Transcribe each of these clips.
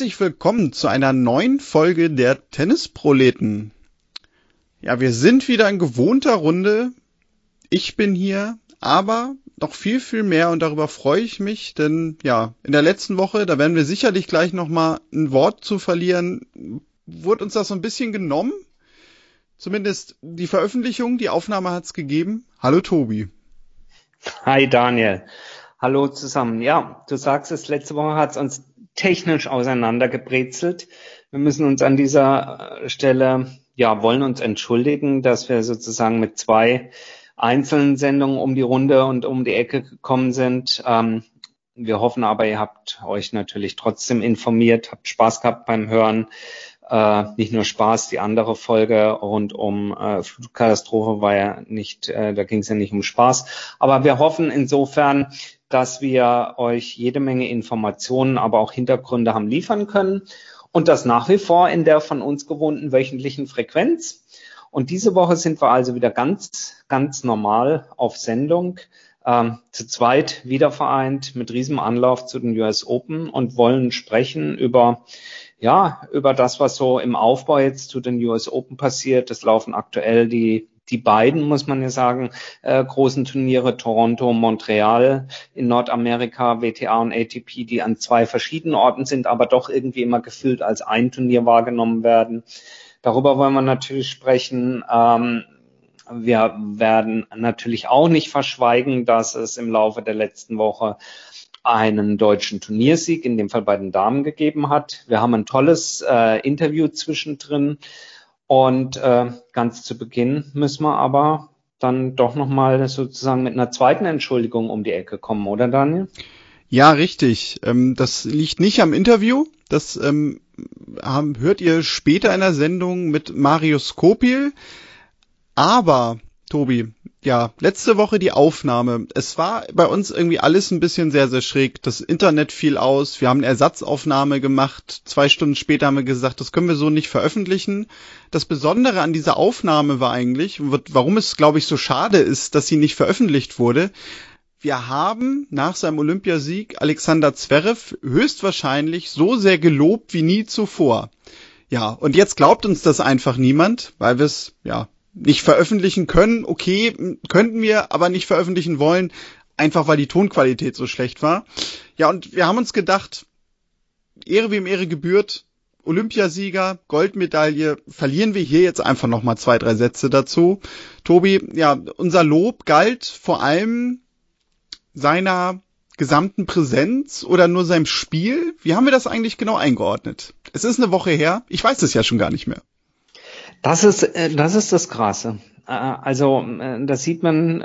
Herzlich willkommen zu einer neuen Folge der Tennisproleten. Ja, wir sind wieder in gewohnter Runde. Ich bin hier, aber noch viel, viel mehr und darüber freue ich mich, denn ja, in der letzten Woche, da werden wir sicherlich gleich nochmal ein Wort zu verlieren, wurde uns das so ein bisschen genommen. Zumindest die Veröffentlichung, die Aufnahme hat es gegeben. Hallo Tobi. Hi Daniel. Hallo zusammen. Ja, du sagst es, letzte Woche hat es uns technisch auseinandergebrezelt. Wir müssen uns an dieser Stelle, ja, wollen uns entschuldigen, dass wir sozusagen mit zwei einzelnen Sendungen um die Runde und um die Ecke gekommen sind. Ähm, wir hoffen aber, ihr habt euch natürlich trotzdem informiert, habt Spaß gehabt beim Hören. Äh, nicht nur Spaß, die andere Folge rund um äh, Flutkatastrophe war ja nicht, äh, da ging es ja nicht um Spaß. Aber wir hoffen insofern, dass wir euch jede Menge Informationen, aber auch Hintergründe haben liefern können und das nach wie vor in der von uns gewohnten wöchentlichen Frequenz. Und diese Woche sind wir also wieder ganz, ganz normal auf Sendung, ähm, zu zweit wieder vereint mit diesem Anlauf zu den US Open und wollen sprechen über ja, über das, was so im Aufbau jetzt zu den US Open passiert. Es laufen aktuell die die beiden, muss man ja sagen, äh, großen Turniere, Toronto, Montreal in Nordamerika, WTA und ATP, die an zwei verschiedenen Orten sind, aber doch irgendwie immer gefühlt als ein Turnier wahrgenommen werden. Darüber wollen wir natürlich sprechen. Ähm, wir werden natürlich auch nicht verschweigen, dass es im Laufe der letzten Woche einen deutschen Turniersieg, in dem Fall bei den Damen, gegeben hat. Wir haben ein tolles äh, Interview zwischendrin und äh, ganz zu Beginn müssen wir aber dann doch nochmal sozusagen mit einer zweiten Entschuldigung um die Ecke kommen, oder Daniel? Ja, richtig. Ähm, das liegt nicht am Interview. Das ähm, haben, hört ihr später in der Sendung mit Marius Skopil. Aber, Tobi, ja, letzte Woche die Aufnahme. Es war bei uns irgendwie alles ein bisschen sehr, sehr schräg. Das Internet fiel aus. Wir haben eine Ersatzaufnahme gemacht. Zwei Stunden später haben wir gesagt, das können wir so nicht veröffentlichen. Das Besondere an dieser Aufnahme war eigentlich, warum es, glaube ich, so schade ist, dass sie nicht veröffentlicht wurde. Wir haben nach seinem Olympiasieg Alexander Zverev höchstwahrscheinlich so sehr gelobt wie nie zuvor. Ja, und jetzt glaubt uns das einfach niemand, weil wir es, ja, nicht veröffentlichen können. Okay, könnten wir, aber nicht veröffentlichen wollen, einfach weil die Tonqualität so schlecht war. Ja, und wir haben uns gedacht, Ehre wem Ehre gebührt, Olympiasieger, Goldmedaille, verlieren wir hier jetzt einfach nochmal zwei, drei Sätze dazu. Tobi, ja, unser Lob galt vor allem seiner gesamten Präsenz oder nur seinem Spiel? Wie haben wir das eigentlich genau eingeordnet? Es ist eine Woche her. Ich weiß es ja schon gar nicht mehr. Das ist, äh, das ist das Krasse. Äh, also, äh, da sieht man,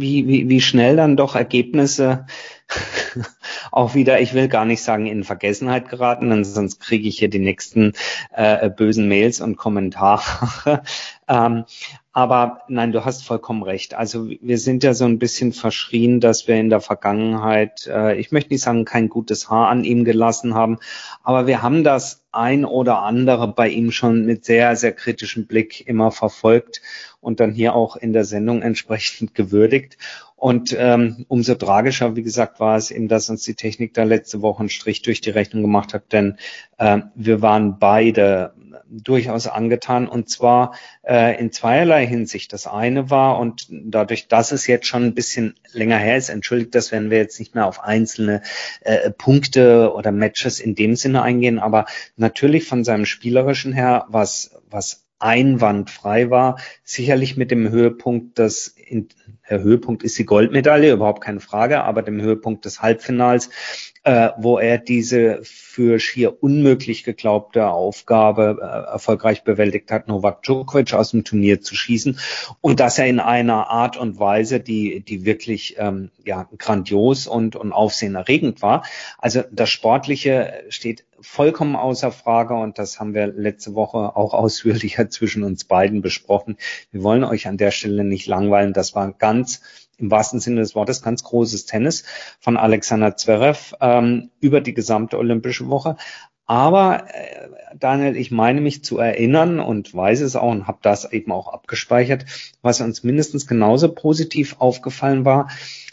wie, wie, wie schnell dann doch Ergebnisse auch wieder, ich will gar nicht sagen, in Vergessenheit geraten, denn sonst kriege ich hier die nächsten äh, bösen Mails und Kommentare. ähm, aber nein, du hast vollkommen recht. Also wir sind ja so ein bisschen verschrien, dass wir in der Vergangenheit, äh, ich möchte nicht sagen, kein gutes Haar an ihm gelassen haben, aber wir haben das ein oder andere bei ihm schon mit sehr, sehr kritischem Blick immer verfolgt und dann hier auch in der Sendung entsprechend gewürdigt. Und ähm, umso tragischer, wie gesagt, war es eben, dass uns die Technik da letzte Woche einen Strich durch die Rechnung gemacht hat, denn äh, wir waren beide durchaus angetan. Und zwar äh, in zweierlei Hinsicht. Das eine war und dadurch, dass es jetzt schon ein bisschen länger her ist, entschuldigt das, werden wir jetzt nicht mehr auf einzelne äh, Punkte oder Matches in dem Sinne eingehen, aber natürlich von seinem spielerischen her, was was einwandfrei war, sicherlich mit dem Höhepunkt, das in, der Höhepunkt ist die Goldmedaille, überhaupt keine Frage, aber dem Höhepunkt des Halbfinals, äh, wo er diese für schier unmöglich geglaubte Aufgabe äh, erfolgreich bewältigt hat, Novak Djokovic aus dem Turnier zu schießen und dass er in einer Art und Weise, die die wirklich ähm, ja grandios und und aufsehenerregend war. Also das Sportliche steht vollkommen außer Frage und das haben wir letzte Woche auch ausführlicher zwischen uns beiden besprochen. Wir wollen euch an der Stelle nicht langweilen. Das war ganz im wahrsten Sinne des Wortes ganz großes Tennis von Alexander Zverev ähm, über die gesamte Olympische Woche. Aber äh, Daniel, ich meine mich zu erinnern und weiß es auch und habe das eben auch abgespeichert, was uns mindestens genauso positiv aufgefallen war,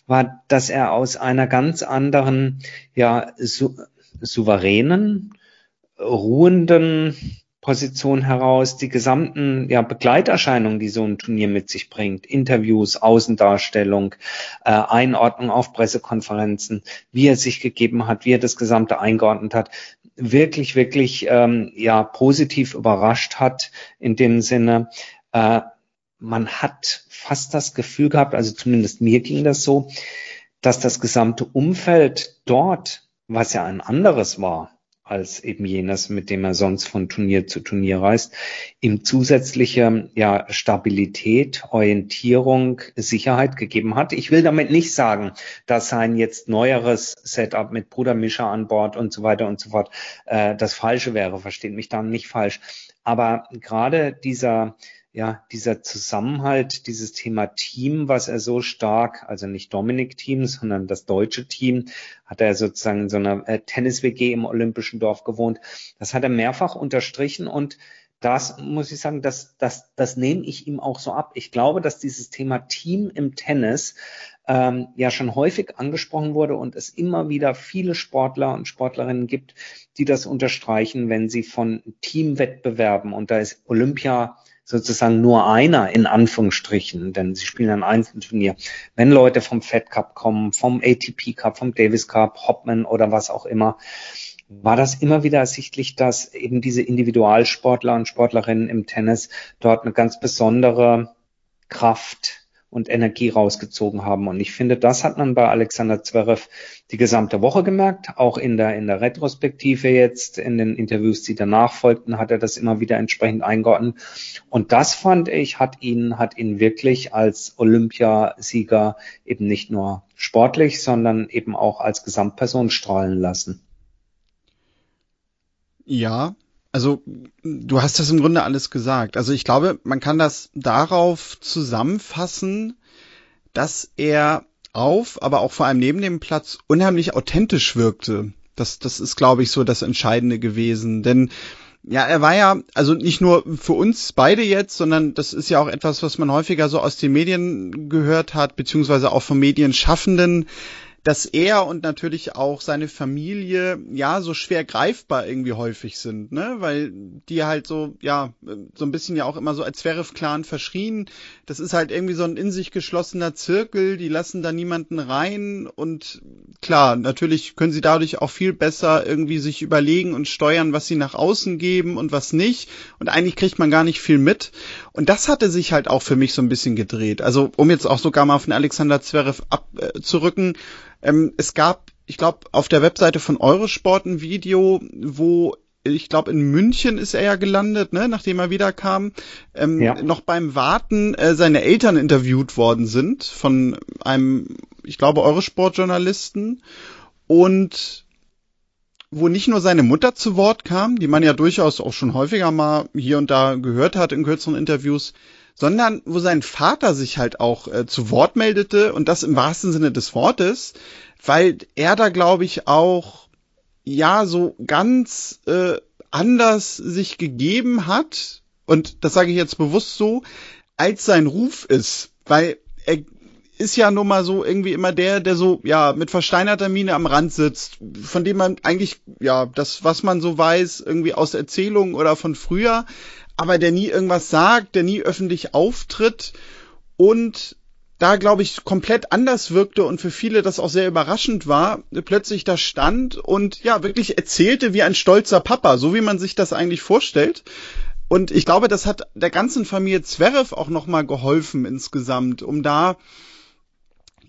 war, dass er aus einer ganz anderen, ja, su souveränen, ruhenden Position heraus die gesamten ja, Begleiterscheinungen, die so ein Turnier mit sich bringt, Interviews, Außendarstellung, äh, Einordnung auf Pressekonferenzen, wie er sich gegeben hat, wie er das Gesamte eingeordnet hat, wirklich, wirklich ähm, ja positiv überrascht hat in dem Sinne. Äh, man hat fast das Gefühl gehabt, also zumindest mir ging das so, dass das gesamte Umfeld dort, was ja ein anderes war, als eben jenes, mit dem er sonst von Turnier zu Turnier reist, ihm zusätzliche ja, Stabilität, Orientierung, Sicherheit gegeben hat. Ich will damit nicht sagen, dass sein jetzt neueres Setup mit Bruder Mischa an Bord und so weiter und so fort äh, das Falsche wäre. Versteht mich da nicht falsch. Aber gerade dieser ja, dieser Zusammenhalt, dieses Thema Team, was er so stark, also nicht Dominik-Team, sondern das deutsche Team, hat er sozusagen in so einer äh, Tennis-WG im Olympischen Dorf gewohnt. Das hat er mehrfach unterstrichen und das muss ich sagen, das, das, das nehme ich ihm auch so ab. Ich glaube, dass dieses Thema Team im Tennis ähm, ja schon häufig angesprochen wurde und es immer wieder viele Sportler und Sportlerinnen gibt, die das unterstreichen, wenn sie von Teamwettbewerben und da ist Olympia sozusagen nur einer in Anführungsstrichen, denn sie spielen ein Einzelturnier. Wenn Leute vom Fed Cup kommen, vom ATP Cup, vom Davis Cup, Hopman oder was auch immer, war das immer wieder ersichtlich, dass eben diese Individualsportler und Sportlerinnen im Tennis dort eine ganz besondere Kraft und Energie rausgezogen haben. Und ich finde, das hat man bei Alexander Zverev die gesamte Woche gemerkt. Auch in der, in der Retrospektive jetzt, in den Interviews, die danach folgten, hat er das immer wieder entsprechend eingeordnet. Und das fand ich, hat ihn, hat ihn wirklich als Olympiasieger eben nicht nur sportlich, sondern eben auch als Gesamtperson strahlen lassen. Ja, also du hast das im Grunde alles gesagt. Also ich glaube, man kann das darauf zusammenfassen, dass er auf, aber auch vor allem neben dem Platz unheimlich authentisch wirkte. Das, das ist, glaube ich, so das Entscheidende gewesen. Denn ja, er war ja, also nicht nur für uns beide jetzt, sondern das ist ja auch etwas, was man häufiger so aus den Medien gehört hat, beziehungsweise auch von Medienschaffenden, dass er und natürlich auch seine Familie ja so schwer greifbar irgendwie häufig sind, ne? Weil die halt so, ja, so ein bisschen ja auch immer so als Zverev-Clan verschrien. Das ist halt irgendwie so ein in sich geschlossener Zirkel, die lassen da niemanden rein und klar, natürlich können sie dadurch auch viel besser irgendwie sich überlegen und steuern, was sie nach außen geben und was nicht. Und eigentlich kriegt man gar nicht viel mit. Und das hatte sich halt auch für mich so ein bisschen gedreht. Also, um jetzt auch sogar mal von Alexander Zverev abzurücken, äh, ähm, es gab, ich glaube, auf der Webseite von Eurosport ein Video, wo ich glaube, in München ist er ja gelandet, ne, nachdem er wiederkam, ähm, ja. noch beim Warten äh, seine Eltern interviewt worden sind von einem, ich glaube, Eurosport-Journalisten und wo nicht nur seine Mutter zu Wort kam, die man ja durchaus auch schon häufiger mal hier und da gehört hat in kürzeren Interviews, sondern wo sein Vater sich halt auch äh, zu Wort meldete und das im wahrsten Sinne des Wortes, weil er da glaube ich auch ja so ganz äh, anders sich gegeben hat. Und das sage ich jetzt bewusst so, als sein Ruf ist, weil er ist ja nun mal so irgendwie immer der, der so, ja, mit versteinerter Miene am Rand sitzt, von dem man eigentlich, ja, das, was man so weiß, irgendwie aus Erzählungen oder von früher, aber der nie irgendwas sagt, der nie öffentlich auftritt und da, glaube ich, komplett anders wirkte und für viele das auch sehr überraschend war, plötzlich da stand und ja, wirklich erzählte wie ein stolzer Papa, so wie man sich das eigentlich vorstellt. Und ich glaube, das hat der ganzen Familie Zverev auch nochmal geholfen insgesamt, um da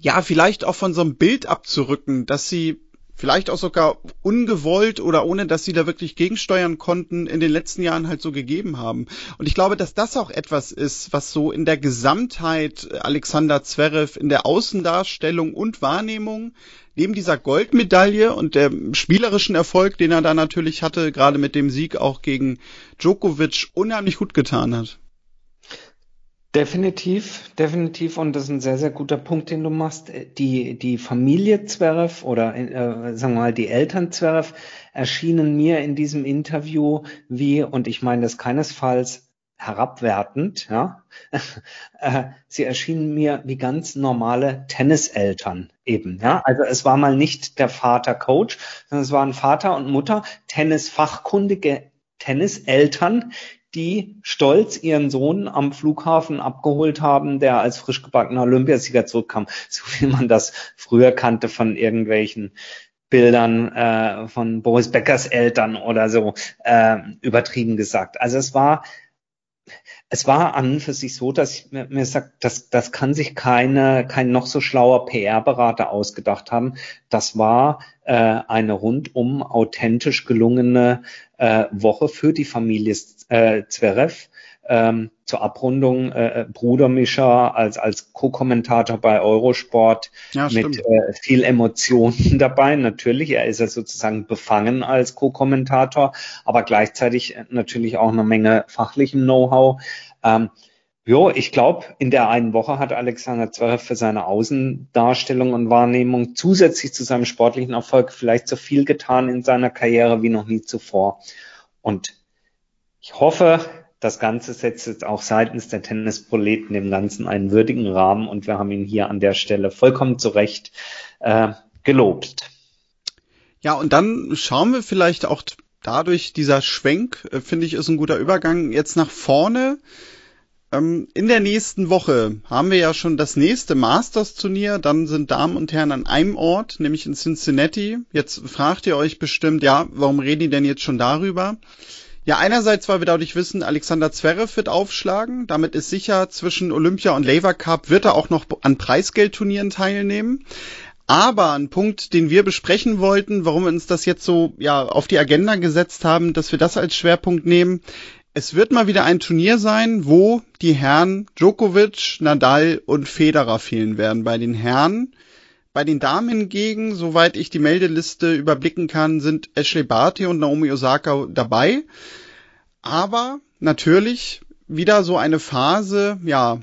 ja vielleicht auch von so einem Bild abzurücken, dass sie vielleicht auch sogar ungewollt oder ohne, dass sie da wirklich gegensteuern konnten, in den letzten Jahren halt so gegeben haben. Und ich glaube, dass das auch etwas ist, was so in der Gesamtheit Alexander Zverev in der Außendarstellung und Wahrnehmung neben dieser Goldmedaille und der spielerischen Erfolg, den er da natürlich hatte, gerade mit dem Sieg auch gegen Djokovic, unheimlich gut getan hat. Definitiv, definitiv. Und das ist ein sehr, sehr guter Punkt, den du machst. Die, die Familie Zverev oder äh, sagen wir mal die Eltern Zverev erschienen mir in diesem Interview wie, und ich meine das keinesfalls herabwertend, ja. Äh, sie erschienen mir wie ganz normale Tenniseltern eben, ja. Also es war mal nicht der Vater Coach, sondern es waren Vater und Mutter, Tennisfachkundige Tenniseltern, die stolz ihren Sohn am Flughafen abgeholt haben, der als frisch gebackener Olympiasieger zurückkam, so wie man das früher kannte von irgendwelchen Bildern äh, von Boris Beckers Eltern oder so äh, übertrieben gesagt. Also es war es war an und für sich so, dass ich mir, mir sagt, das, das kann sich keine, kein noch so schlauer PR-Berater ausgedacht haben. Das war äh, eine rundum authentisch gelungene äh, Woche für die Familie äh, Zverev ähm, zur Abrundung äh, Bruder Mischa als, als Co-Kommentator bei Eurosport ja, mit äh, viel Emotionen dabei. Natürlich, er ist ja sozusagen befangen als Co-Kommentator, aber gleichzeitig natürlich auch eine Menge fachlichem Know-how. Ähm, Jo, ich glaube, in der einen Woche hat Alexander Zverev für seine Außendarstellung und Wahrnehmung zusätzlich zu seinem sportlichen Erfolg vielleicht so viel getan in seiner Karriere wie noch nie zuvor. Und ich hoffe, das Ganze setzt jetzt auch seitens der Tennisproleten dem Ganzen einen würdigen Rahmen und wir haben ihn hier an der Stelle vollkommen zu Recht äh, gelobt. Ja, und dann schauen wir vielleicht auch dadurch, dieser Schwenk, äh, finde ich, ist ein guter Übergang jetzt nach vorne. Ähm, in der nächsten Woche haben wir ja schon das nächste Masters-Turnier. Dann sind Damen und Herren an einem Ort, nämlich in Cincinnati. Jetzt fragt ihr euch bestimmt, ja, warum reden die denn jetzt schon darüber? Ja, einerseits, weil wir dadurch wissen, Alexander Zverev wird aufschlagen. Damit ist sicher, zwischen Olympia und Lever Cup wird er auch noch an Preisgeldturnieren teilnehmen. Aber ein Punkt, den wir besprechen wollten, warum wir uns das jetzt so ja auf die Agenda gesetzt haben, dass wir das als Schwerpunkt nehmen. Es wird mal wieder ein Turnier sein, wo die Herren Djokovic, Nadal und Federer fehlen werden. Bei den Herren bei den Damen hingegen, soweit ich die Meldeliste überblicken kann, sind Ashley Barty und Naomi Osaka dabei. Aber natürlich wieder so eine Phase, ja,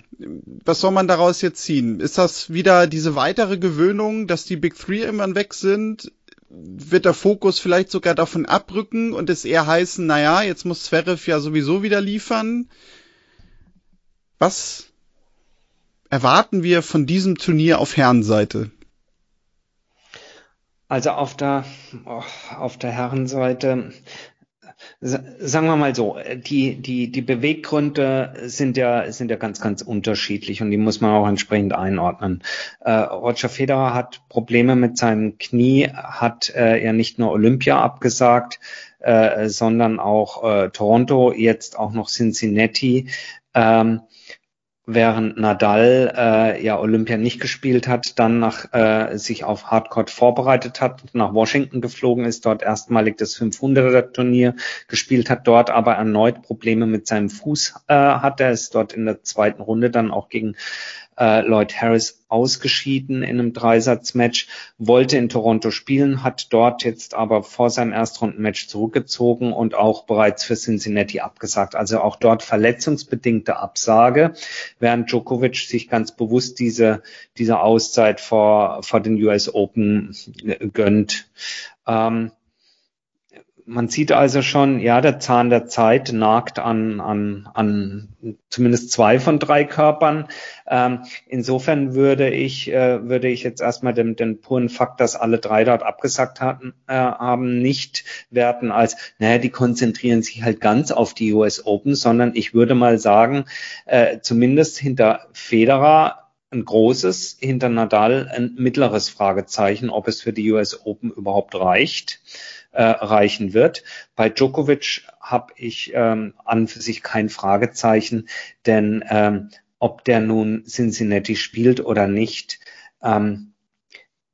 was soll man daraus jetzt ziehen? Ist das wieder diese weitere Gewöhnung, dass die Big Three immer weg sind? Wird der Fokus vielleicht sogar davon abrücken und es eher heißen, naja, jetzt muss Zverev ja sowieso wieder liefern? Was erwarten wir von diesem Turnier auf Herrenseite? Also auf der, oh, auf der Herrenseite, sagen wir mal so, die, die, die Beweggründe sind ja, sind ja ganz, ganz unterschiedlich und die muss man auch entsprechend einordnen. Äh, Roger Federer hat Probleme mit seinem Knie, hat äh, ja nicht nur Olympia abgesagt, äh, sondern auch äh, Toronto, jetzt auch noch Cincinnati. Ähm, während Nadal äh, ja Olympia nicht gespielt hat, dann nach äh, sich auf Hardcourt vorbereitet hat, nach Washington geflogen ist, dort erstmalig das 500er Turnier gespielt hat, dort aber erneut Probleme mit seinem Fuß äh, hat. Er ist dort in der zweiten Runde dann auch gegen äh, Lloyd Harris ausgeschieden in einem Dreisatzmatch, wollte in Toronto spielen, hat dort jetzt aber vor seinem Erstrundenmatch zurückgezogen und auch bereits für Cincinnati abgesagt. Also auch dort verletzungsbedingte Absage, während Djokovic sich ganz bewusst diese, diese Auszeit vor, vor den US Open gönnt. Ähm, man sieht also schon, ja, der Zahn der Zeit nagt an, an, an zumindest zwei von drei Körpern. Ähm, insofern würde ich, äh, würde ich jetzt erstmal den, den puren Fakt, dass alle drei dort abgesagt hatten, äh, haben, nicht werten als, naja, die konzentrieren sich halt ganz auf die US Open, sondern ich würde mal sagen, äh, zumindest hinter Federer ein großes, hinter Nadal ein mittleres Fragezeichen, ob es für die US Open überhaupt reicht äh, reichen wird. Bei Djokovic habe ich ähm, an für sich kein Fragezeichen, denn ähm, ob der nun Cincinnati spielt oder nicht, ähm,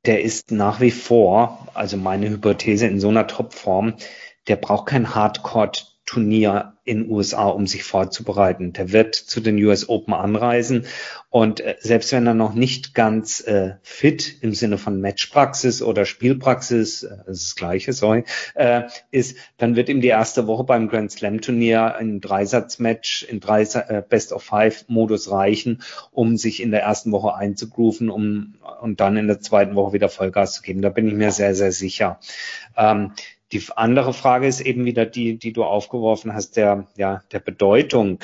der ist nach wie vor, also meine Hypothese in so einer Topform, der braucht kein Hardcore Turnier in USA, um sich vorzubereiten. Der wird zu den US Open anreisen und äh, selbst wenn er noch nicht ganz äh, fit im Sinne von Matchpraxis oder Spielpraxis, äh, das, ist das gleiche, sorry, äh, ist, dann wird ihm die erste Woche beim Grand Slam Turnier ein Dreisatzmatch in drei, äh, Best of Five Modus reichen, um sich in der ersten Woche einzugrooven, um und dann in der zweiten Woche wieder Vollgas zu geben. Da bin ich mir sehr, sehr sicher. Ähm, die andere Frage ist eben wieder die, die du aufgeworfen hast, der, ja, der Bedeutung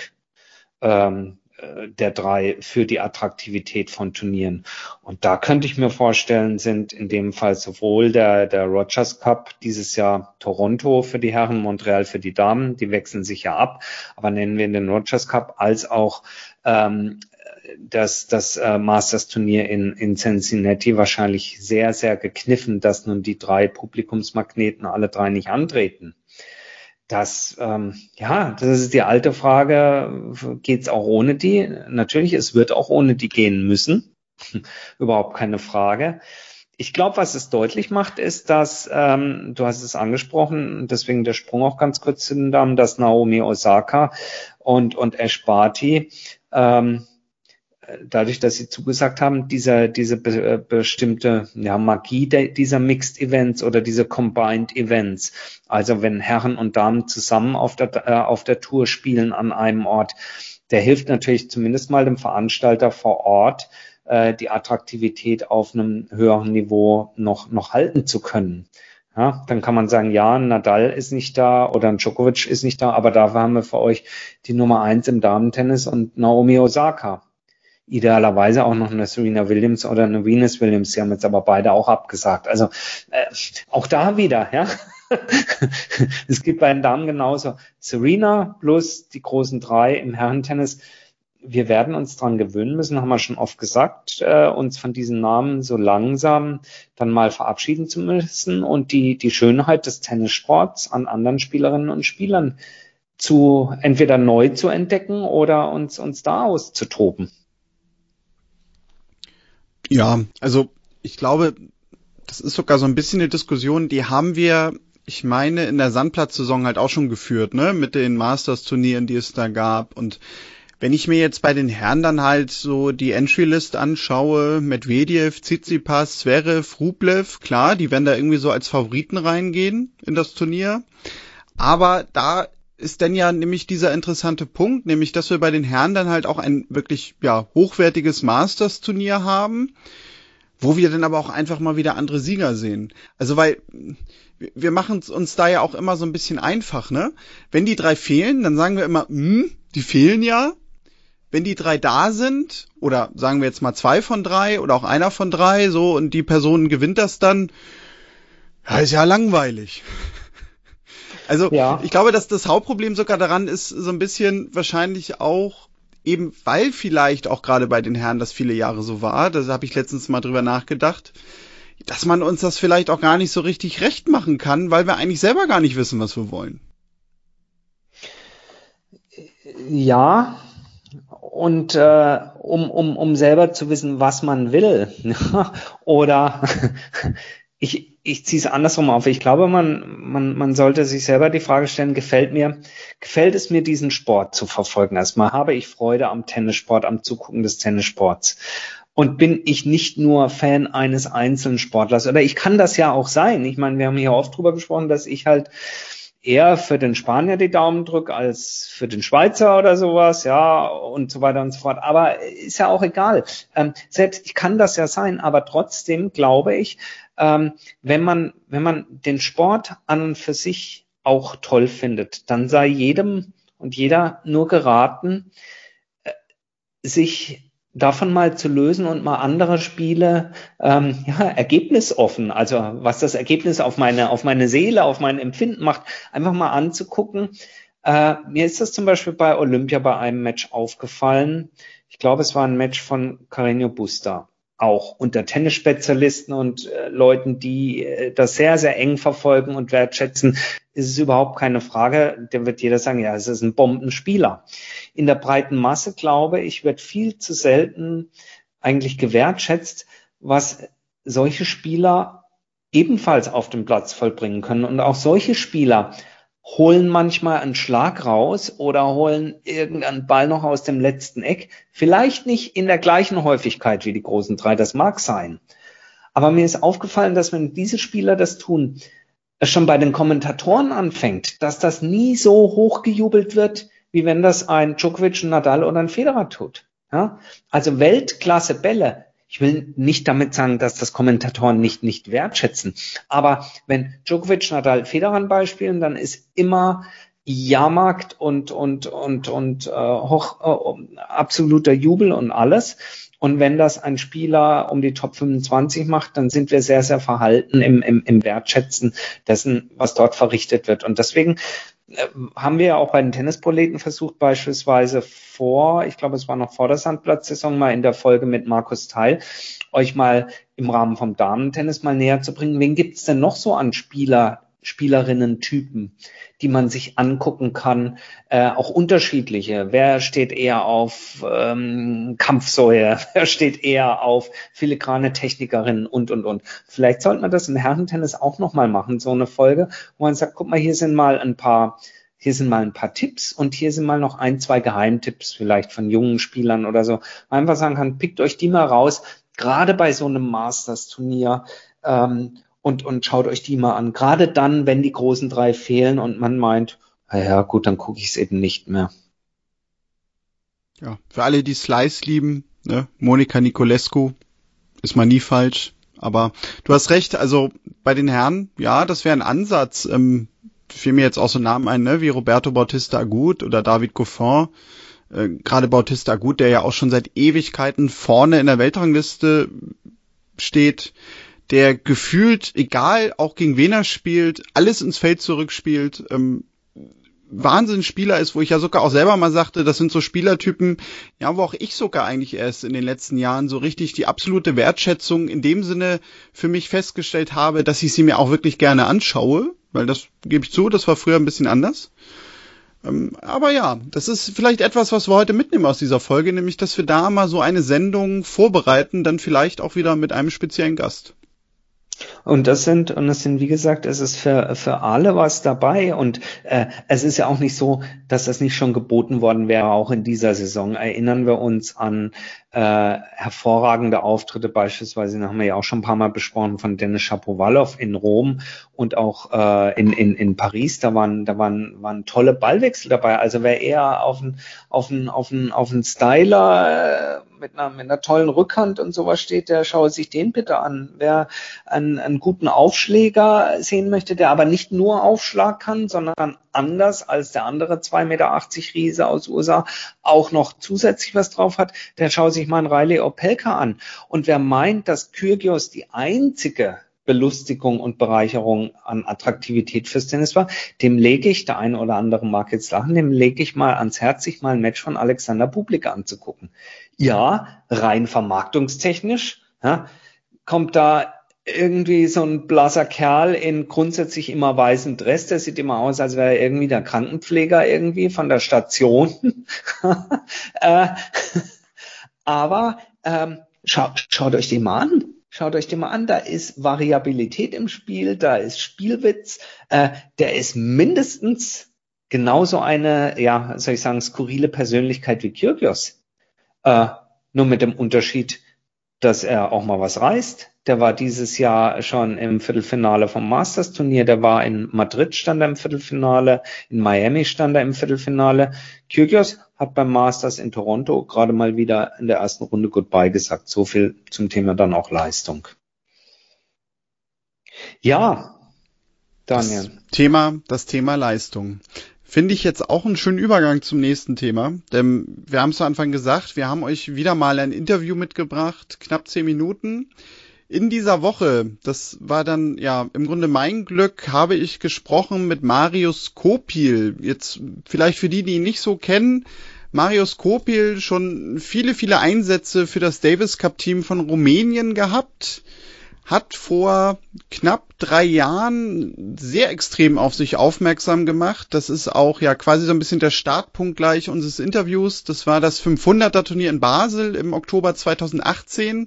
ähm, äh, der drei für die Attraktivität von Turnieren. Und da könnte ich mir vorstellen, sind in dem Fall sowohl der, der Rogers Cup dieses Jahr Toronto für die Herren, Montreal für die Damen, die wechseln sich ja ab, aber nennen wir den Rogers Cup, als auch ähm, das, das äh, Masters-Turnier in, in Cincinnati wahrscheinlich sehr, sehr gekniffen, dass nun die drei Publikumsmagneten alle drei nicht antreten. Das, ähm, ja, das ist die alte Frage, geht's auch ohne die? Natürlich, es wird auch ohne die gehen müssen. Überhaupt keine Frage. Ich glaube, was es deutlich macht, ist, dass, ähm, du hast es angesprochen, deswegen der Sprung auch ganz kurz zu den Damen, dass Naomi Osaka und, und Ash Barty ähm, dadurch, dass sie zugesagt haben, dieser, diese be äh, bestimmte ja, Magie dieser Mixed Events oder diese Combined Events, also wenn Herren und Damen zusammen auf der, äh, auf der Tour spielen an einem Ort, der hilft natürlich zumindest mal dem Veranstalter vor Ort, äh, die Attraktivität auf einem höheren Niveau noch, noch halten zu können. Ja, dann kann man sagen, ja, Nadal ist nicht da oder ein Djokovic ist nicht da, aber dafür haben wir für euch die Nummer eins im Damentennis und Naomi Osaka idealerweise auch noch eine Serena Williams oder eine Venus Williams. Sie haben jetzt aber beide auch abgesagt. Also äh, auch da wieder, ja. es gibt bei den Damen genauso. Serena plus die großen drei im Herrentennis. Wir werden uns dran gewöhnen müssen, haben wir schon oft gesagt, äh, uns von diesen Namen so langsam dann mal verabschieden zu müssen und die, die Schönheit des Tennissports an anderen Spielerinnen und Spielern zu entweder neu zu entdecken oder uns, uns da auszutoben. Ja, also ich glaube, das ist sogar so ein bisschen eine Diskussion, die haben wir, ich meine, in der Sandplatzsaison halt auch schon geführt, ne, mit den Masters-Turnieren, die es da gab. Und wenn ich mir jetzt bei den Herren dann halt so die Entry-List anschaue, Medvedev, Tsitsipas, Zverev, Rublev, klar, die werden da irgendwie so als Favoriten reingehen in das Turnier. Aber da ist denn ja nämlich dieser interessante Punkt, nämlich dass wir bei den Herren dann halt auch ein wirklich ja hochwertiges Masters Turnier haben, wo wir dann aber auch einfach mal wieder andere Sieger sehen. Also weil wir machen uns da ja auch immer so ein bisschen einfach, ne? Wenn die drei fehlen, dann sagen wir immer, hm, die fehlen ja. Wenn die drei da sind, oder sagen wir jetzt mal zwei von drei oder auch einer von drei, so, und die Person gewinnt das dann, ja, ist ja langweilig. Also ja. ich glaube, dass das Hauptproblem sogar daran ist, so ein bisschen wahrscheinlich auch eben, weil vielleicht auch gerade bei den Herren das viele Jahre so war, da habe ich letztens mal drüber nachgedacht, dass man uns das vielleicht auch gar nicht so richtig recht machen kann, weil wir eigentlich selber gar nicht wissen, was wir wollen. Ja, und äh, um, um, um selber zu wissen, was man will. Oder ich, ich ziehe es andersrum auf. Ich glaube, man, man, man sollte sich selber die Frage stellen, gefällt mir, gefällt es mir, diesen Sport zu verfolgen? Erstmal habe ich Freude am Tennissport, am Zugucken des Tennissports. Und bin ich nicht nur Fan eines einzelnen Sportlers? Oder ich kann das ja auch sein. Ich meine, wir haben hier oft drüber gesprochen, dass ich halt eher für den Spanier die Daumen drücke als für den Schweizer oder sowas, ja, und so weiter und so fort. Aber ist ja auch egal. Ähm, selbst ich kann das ja sein, aber trotzdem glaube ich, ähm, wenn man, wenn man den Sport an und für sich auch toll findet, dann sei jedem und jeder nur geraten, äh, sich davon mal zu lösen und mal andere Spiele ähm, ja, ergebnisoffen, also was das Ergebnis auf meine, auf meine Seele, auf mein Empfinden macht, einfach mal anzugucken. Äh, mir ist das zum Beispiel bei Olympia bei einem Match aufgefallen. Ich glaube, es war ein Match von Carreño Busta auch unter Tennisspezialisten und äh, Leuten, die äh, das sehr, sehr eng verfolgen und wertschätzen, ist es überhaupt keine Frage. Da wird jeder sagen, ja, es ist ein Bombenspieler. In der breiten Masse, glaube ich, wird viel zu selten eigentlich gewertschätzt, was solche Spieler ebenfalls auf dem Platz vollbringen können. Und auch solche Spieler holen manchmal einen Schlag raus oder holen irgendeinen Ball noch aus dem letzten Eck. Vielleicht nicht in der gleichen Häufigkeit wie die großen drei, das mag sein. Aber mir ist aufgefallen, dass wenn diese Spieler das tun, es schon bei den Kommentatoren anfängt, dass das nie so hochgejubelt wird, wie wenn das ein Djokovic, ein Nadal oder ein Federer tut. Ja? Also Weltklasse Bälle ich will nicht damit sagen, dass das Kommentatoren nicht, nicht wertschätzen. Aber wenn Djokovic, Nadal, Federer beispielen, dann ist immer Jahrmarkt und und und und äh, hoch äh, absoluter Jubel und alles. Und wenn das ein Spieler um die Top 25 macht, dann sind wir sehr, sehr verhalten im, im, im Wertschätzen dessen, was dort verrichtet wird. Und deswegen haben wir ja auch bei den Tennisproleten versucht, beispielsweise vor, ich glaube, es war noch vor der Sandplatzsaison mal in der Folge mit Markus Teil, euch mal im Rahmen vom Damen-Tennis mal näher zu bringen. Wen gibt's denn noch so an Spieler, Spielerinnen-Typen, die man sich angucken kann, äh, auch unterschiedliche. Wer steht eher auf ähm, Kampfsäue, wer steht eher auf filigrane Technikerinnen und, und, und. Vielleicht sollte man das im Herrentennis auch nochmal machen, so eine Folge, wo man sagt, guck mal, hier sind mal ein paar hier sind mal ein paar Tipps und hier sind mal noch ein, zwei Geheimtipps vielleicht von jungen Spielern oder so. Einfach sagen kann, pickt euch die mal raus, gerade bei so einem Masters-Turnier. Ähm, und, und schaut euch die mal an. Gerade dann, wenn die großen drei fehlen und man meint, naja, gut, dann gucke ich es eben nicht mehr. Ja, für alle, die Slice lieben, ne, Monika Nicolescu ist mal nie falsch. Aber du hast recht, also bei den Herren, ja, das wäre ein Ansatz. Ähm, fiel mir jetzt auch so Namen ein, ne, wie Roberto Bautista Agut oder David Goffin. Äh, Gerade Bautista Agut, der ja auch schon seit Ewigkeiten vorne in der Weltrangliste steht, der gefühlt, egal auch gegen wen er spielt, alles ins Feld zurückspielt, ähm, Wahnsinnsspieler ist, wo ich ja sogar auch selber mal sagte, das sind so Spielertypen, ja, wo auch ich sogar eigentlich erst in den letzten Jahren so richtig die absolute Wertschätzung in dem Sinne für mich festgestellt habe, dass ich sie mir auch wirklich gerne anschaue, weil das gebe ich zu, das war früher ein bisschen anders. Ähm, aber ja, das ist vielleicht etwas, was wir heute mitnehmen aus dieser Folge, nämlich, dass wir da mal so eine Sendung vorbereiten, dann vielleicht auch wieder mit einem speziellen Gast. Und das sind, und das sind, wie gesagt, es ist für, für alle was dabei. Und äh, es ist ja auch nicht so, dass das nicht schon geboten worden wäre, auch in dieser Saison. Erinnern wir uns an äh, hervorragende Auftritte, beispielsweise, haben wir ja auch schon ein paar Mal besprochen, von Dennis Shapovalov in Rom und auch äh, in, in, in Paris. Da waren, da waren, waren tolle Ballwechsel dabei. Also wer eher auf einen auf einen auf einen auf einen Styler äh, mit einer, mit einer tollen Rückhand und sowas steht, der schaue sich den bitte an. Wer einen, einen guten Aufschläger sehen möchte, der aber nicht nur Aufschlag kann, sondern anders als der andere 2,80 Meter Riese aus USA auch noch zusätzlich was drauf hat, der schaut sich mal einen Riley Opelka an. Und wer meint, dass Kyrgios die einzige Belustigung und Bereicherung an Attraktivität fürs Tennis war, dem lege ich, der eine oder andere mag jetzt lachen, dem lege ich mal ans Herz, sich mal ein Match von Alexander Bublik anzugucken. Ja, rein vermarktungstechnisch, ja, kommt da irgendwie so ein blasser Kerl in grundsätzlich immer weißem Dress, der sieht immer aus, als wäre er irgendwie der Krankenpfleger irgendwie von der Station. äh, aber ähm, schau, schaut euch den mal an. Schaut euch den mal an, da ist Variabilität im Spiel, da ist Spielwitz, äh, der ist mindestens genauso eine, ja, soll ich sagen, skurrile Persönlichkeit wie Kyrgios. Äh, nur mit dem Unterschied, dass er auch mal was reißt, der war dieses Jahr schon im Viertelfinale vom Masters Turnier. Der war in Madrid stand er im Viertelfinale. In Miami stand er im Viertelfinale. Kyrgios hat beim Masters in Toronto gerade mal wieder in der ersten Runde Goodbye gesagt. So viel zum Thema dann auch Leistung. Ja, Daniel. Das Thema, das Thema Leistung. Finde ich jetzt auch einen schönen Übergang zum nächsten Thema. Denn wir haben es zu Anfang gesagt, wir haben euch wieder mal ein Interview mitgebracht, knapp zehn Minuten in dieser Woche, das war dann ja im Grunde mein Glück, habe ich gesprochen mit Marius Kopil. Jetzt vielleicht für die, die ihn nicht so kennen, Marius Kopil schon viele, viele Einsätze für das Davis Cup Team von Rumänien gehabt, hat vor knapp drei Jahren sehr extrem auf sich aufmerksam gemacht. Das ist auch ja quasi so ein bisschen der Startpunkt gleich unseres Interviews. Das war das 500er Turnier in Basel im Oktober 2018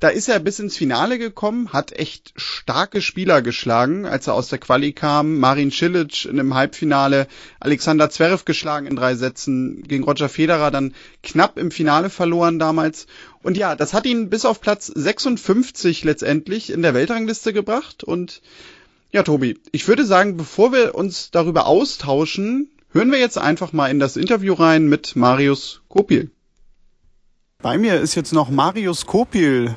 da ist er bis ins Finale gekommen, hat echt starke Spieler geschlagen, als er aus der Quali kam. Marin Cilic in einem Halbfinale, Alexander Zverev geschlagen in drei Sätzen, gegen Roger Federer dann knapp im Finale verloren damals. Und ja, das hat ihn bis auf Platz 56 letztendlich in der Weltrangliste gebracht. Und ja, Tobi, ich würde sagen, bevor wir uns darüber austauschen, hören wir jetzt einfach mal in das Interview rein mit Marius Kopil. Bei mir ist jetzt noch Marius Kopil.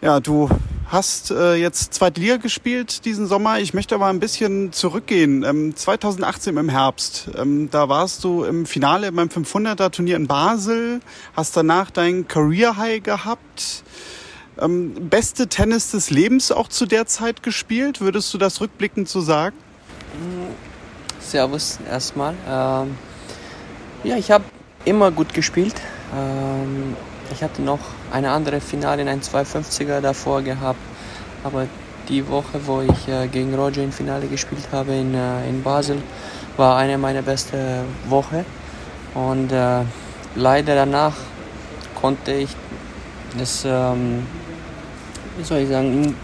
Ja, du hast äh, jetzt zweite Liga gespielt diesen Sommer. Ich möchte aber ein bisschen zurückgehen. Ähm, 2018 im Herbst, ähm, da warst du im Finale beim 500er Turnier in Basel, hast danach dein Career High gehabt. Ähm, beste Tennis des Lebens auch zu der Zeit gespielt. Würdest du das rückblickend so sagen? Servus erstmal. Ähm, ja, ich habe immer gut gespielt. Ähm, ich hatte noch eine andere Finale in ein 250er davor gehabt, aber die Woche, wo ich äh, gegen Roger im Finale gespielt habe in, äh, in Basel, war eine meiner besten Wochen. Und äh, leider danach konnte ich das, ähm, wie soll ich sagen,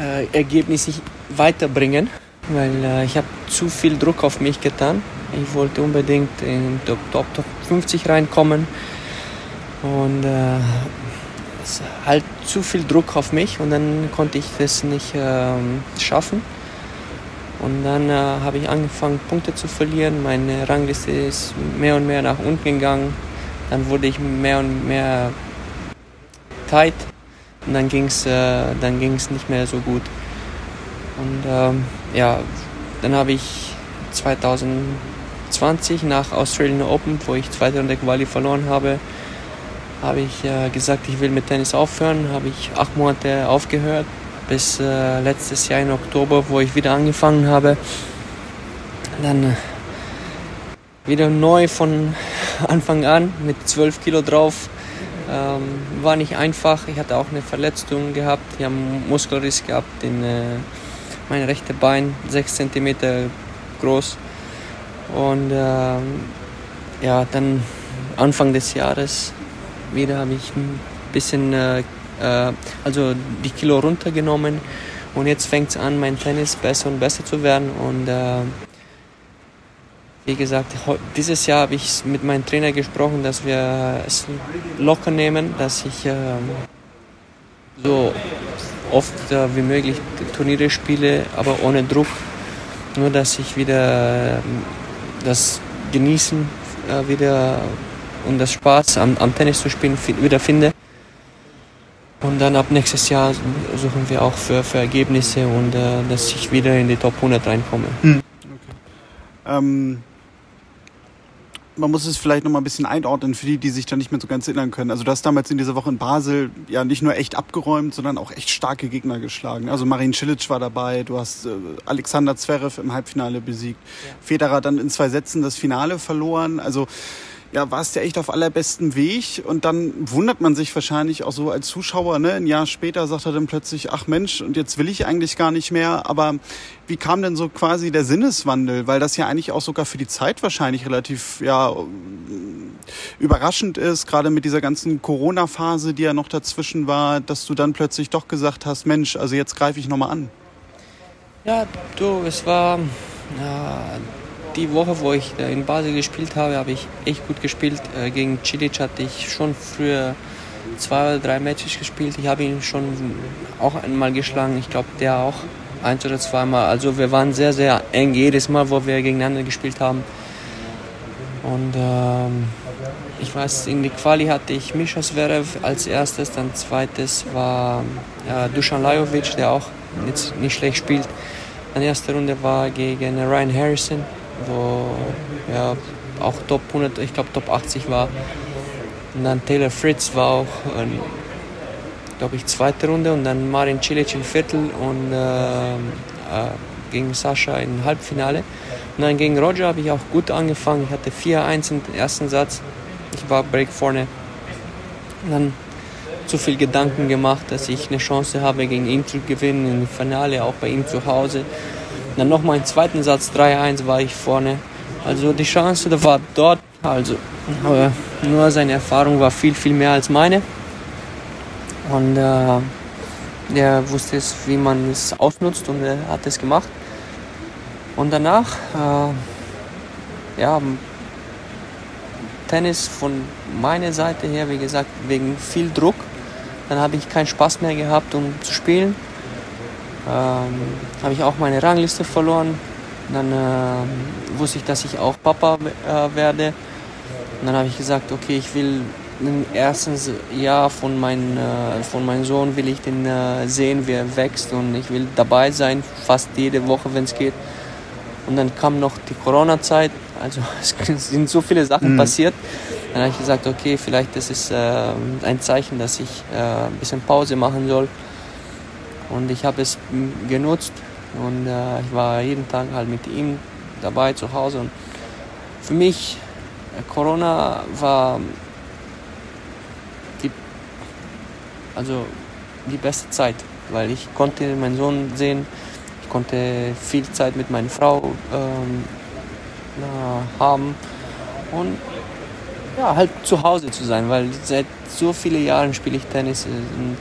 äh, Ergebnis nicht weiterbringen, weil äh, ich habe zu viel Druck auf mich getan. Ich wollte unbedingt in Top, Top, Top 50 reinkommen und äh, es halt zu viel Druck auf mich und dann konnte ich das nicht äh, schaffen. Und dann äh, habe ich angefangen, Punkte zu verlieren. Meine Rangliste ist mehr und mehr nach unten gegangen. Dann wurde ich mehr und mehr tight und dann ging es äh, nicht mehr so gut. Und ähm, ja, dann habe ich 2020 nach Australian Open, wo ich zweite Runde Quali verloren habe, habe ich äh, gesagt, ich will mit Tennis aufhören. Habe ich acht Monate aufgehört bis äh, letztes Jahr im Oktober, wo ich wieder angefangen habe. Dann äh, wieder neu von Anfang an mit 12 Kilo drauf. Ähm, war nicht einfach. Ich hatte auch eine Verletzung gehabt. Ich habe einen Muskelriss gehabt in äh, mein rechtes Bein, 6 cm groß. Und ähm, ja, dann Anfang des Jahres wieder habe ich ein bisschen, äh, äh, also die Kilo runtergenommen und jetzt fängt es an, mein Tennis besser und besser zu werden und äh, wie gesagt, dieses Jahr habe ich mit meinem Trainer gesprochen, dass wir es locker nehmen, dass ich äh, so oft äh, wie möglich Turniere spiele, aber ohne Druck. Nur, dass ich wieder äh, das Genießen äh, wieder und das Spaß am, am Tennis zu spielen wieder finde. Und dann ab nächstes Jahr suchen wir auch für, für Ergebnisse und äh, dass ich wieder in die Top 100 reinkomme. Hm. Okay. Ähm, man muss es vielleicht noch mal ein bisschen einordnen für die, die sich da nicht mehr so ganz erinnern können. Also du hast damals in dieser Woche in Basel ja nicht nur echt abgeräumt, sondern auch echt starke Gegner geschlagen. Also Marin Cilic war dabei, du hast äh, Alexander Zverev im Halbfinale besiegt, ja. Federer dann in zwei Sätzen das Finale verloren. Also ja, warst ja echt auf allerbestem Weg und dann wundert man sich wahrscheinlich auch so als Zuschauer, ne? Ein Jahr später sagt er dann plötzlich, ach Mensch, und jetzt will ich eigentlich gar nicht mehr, aber wie kam denn so quasi der Sinneswandel? Weil das ja eigentlich auch sogar für die Zeit wahrscheinlich relativ, ja, überraschend ist, gerade mit dieser ganzen Corona-Phase, die ja noch dazwischen war, dass du dann plötzlich doch gesagt hast, Mensch, also jetzt greife ich nochmal an. Ja, du, es war, ja, die Woche, wo ich in Basel gespielt habe, habe ich echt gut gespielt. Äh, gegen Cilic hatte ich schon früher zwei oder drei Matches gespielt. Ich habe ihn schon auch einmal geschlagen. Ich glaube, der auch eins oder zweimal. Also wir waren sehr, sehr eng jedes Mal, wo wir gegeneinander gespielt haben. Und ähm, ich weiß, in der Quali hatte ich Misha Zverev als erstes, dann zweites war äh, Dusan Lajovic, der auch jetzt nicht schlecht spielt. Dann erste Runde war gegen Ryan Harrison wo ja auch Top 100, ich glaube Top 80 war. Und dann Taylor Fritz war auch, ähm, glaube ich, zweite Runde und dann Marin Cilic im Viertel und äh, äh, gegen Sascha im Halbfinale. Und dann gegen Roger habe ich auch gut angefangen. Ich hatte 4-1 im ersten Satz. Ich war Break vorne. Und dann zu viel Gedanken gemacht, dass ich eine Chance habe, gegen ihn zu gewinnen im Finale, auch bei ihm zu Hause. Dann nochmal im zweiten Satz 3-1 war ich vorne. Also die Chance war dort. Also, aber nur seine Erfahrung war viel, viel mehr als meine. Und äh, er wusste es, wie man es ausnutzt und er hat es gemacht. Und danach, äh, ja, Tennis von meiner Seite her, wie gesagt, wegen viel Druck. Dann habe ich keinen Spaß mehr gehabt, um zu spielen ähm, habe ich auch meine Rangliste verloren. Dann äh, wusste ich, dass ich auch Papa äh, werde. Und dann habe ich gesagt, okay, ich will im ersten Jahr von, mein, äh, von meinem Sohn will ich den äh, sehen, wie er wächst und ich will dabei sein, fast jede Woche, wenn es geht. Und dann kam noch die Corona-Zeit, also es sind so viele Sachen mhm. passiert. Dann habe ich gesagt, okay, vielleicht das ist äh, ein Zeichen, dass ich äh, ein bisschen Pause machen soll. Und ich habe es genutzt und äh, ich war jeden Tag halt mit ihm dabei zu Hause. Und für mich, äh, Corona war die, also die beste Zeit, weil ich konnte meinen Sohn sehen, ich konnte viel Zeit mit meiner Frau ähm, haben und ja, halt zu Hause zu sein, weil seit so vielen Jahren spiele ich Tennis und,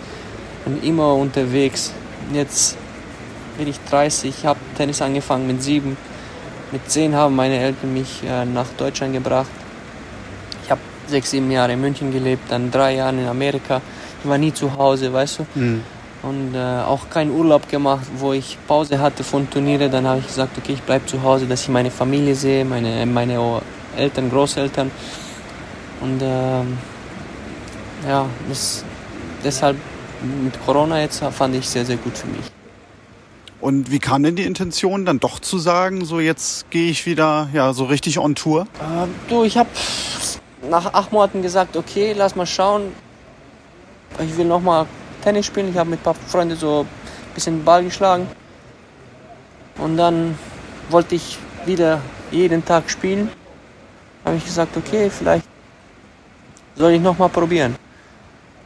und immer unterwegs. Jetzt bin ich 30, ich habe Tennis angefangen mit sieben. Mit zehn haben meine Eltern mich äh, nach Deutschland gebracht. Ich habe sechs, sieben Jahre in München gelebt, dann drei Jahre in Amerika. Ich war nie zu Hause, weißt du. Mhm. Und äh, auch keinen Urlaub gemacht, wo ich Pause hatte von Turniere. Dann habe ich gesagt, okay, ich bleibe zu Hause, dass ich meine Familie sehe, meine, meine Eltern, Großeltern. Und äh, ja, das, deshalb mit Corona jetzt fand ich sehr, sehr gut für mich. Und wie kam denn die Intention, dann doch zu sagen, so jetzt gehe ich wieder ja, so richtig on Tour? Äh, du, ich habe nach acht Monaten gesagt, okay, lass mal schauen. Ich will noch mal Tennis spielen. Ich habe mit ein paar Freunden so ein bisschen Ball geschlagen. Und dann wollte ich wieder jeden Tag spielen. Habe ich gesagt, okay, vielleicht soll ich noch mal probieren.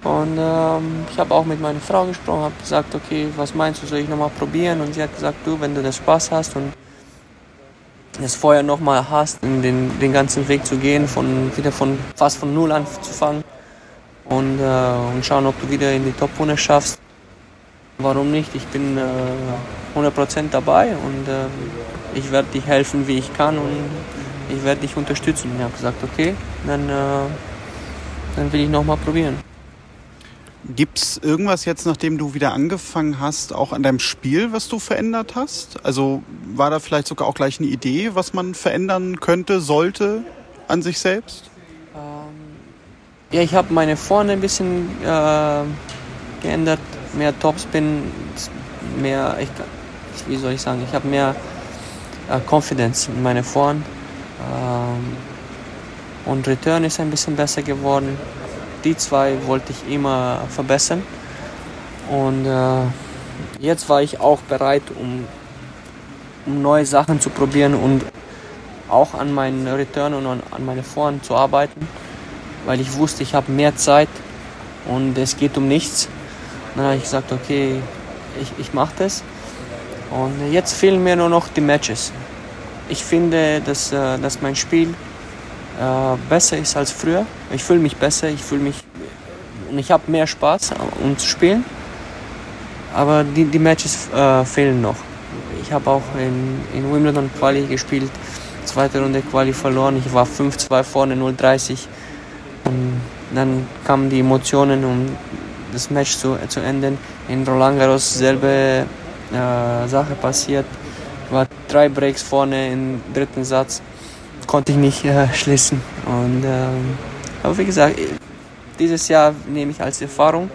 Und ähm, ich habe auch mit meiner Frau gesprochen, habe gesagt, okay, was meinst du, soll ich nochmal probieren? Und sie hat gesagt, du, wenn du das Spaß hast und das Feuer nochmal hast, den, den ganzen Weg zu gehen, von, wieder von fast von Null anzufangen und, äh, und schauen, ob du wieder in die Top 100 schaffst. Warum nicht? Ich bin äh, 100% dabei und äh, ich werde dich helfen, wie ich kann und ich werde dich unterstützen. Ich habe gesagt, okay, dann, äh, dann will ich nochmal probieren. Gibt es irgendwas jetzt, nachdem du wieder angefangen hast, auch an deinem Spiel, was du verändert hast? Also war da vielleicht sogar auch gleich eine Idee, was man verändern könnte, sollte an sich selbst? Ähm, ja, ich habe meine Vorne ein bisschen äh, geändert, mehr Topspin, mehr, ich, wie soll ich sagen, ich habe mehr äh, Confidence in meine Vorn. Ähm, und Return ist ein bisschen besser geworden die zwei wollte ich immer verbessern. Und äh, jetzt war ich auch bereit, um, um neue Sachen zu probieren und auch an meinen Return und an, an meine Vorhand zu arbeiten, weil ich wusste, ich habe mehr Zeit und es geht um nichts. dann habe ich gesagt, okay, ich, ich mache das. Und jetzt fehlen mir nur noch die Matches. Ich finde, dass, äh, dass mein Spiel äh, besser ist als früher. Ich fühle mich besser, ich fühle mich und ich habe mehr Spaß, um zu spielen. Aber die, die Matches äh, fehlen noch. Ich habe auch in, in Wimbledon Quali gespielt, zweite Runde Quali verloren. Ich war 5-2 vorne, 0-30. Und dann kamen die Emotionen, um das Match zu, zu enden. In Roland Garros selbe äh, Sache passiert. Ich war drei Breaks vorne im dritten Satz konnte ich nicht äh, schließen. Und, ähm, aber wie gesagt, dieses Jahr nehme ich als Erfahrung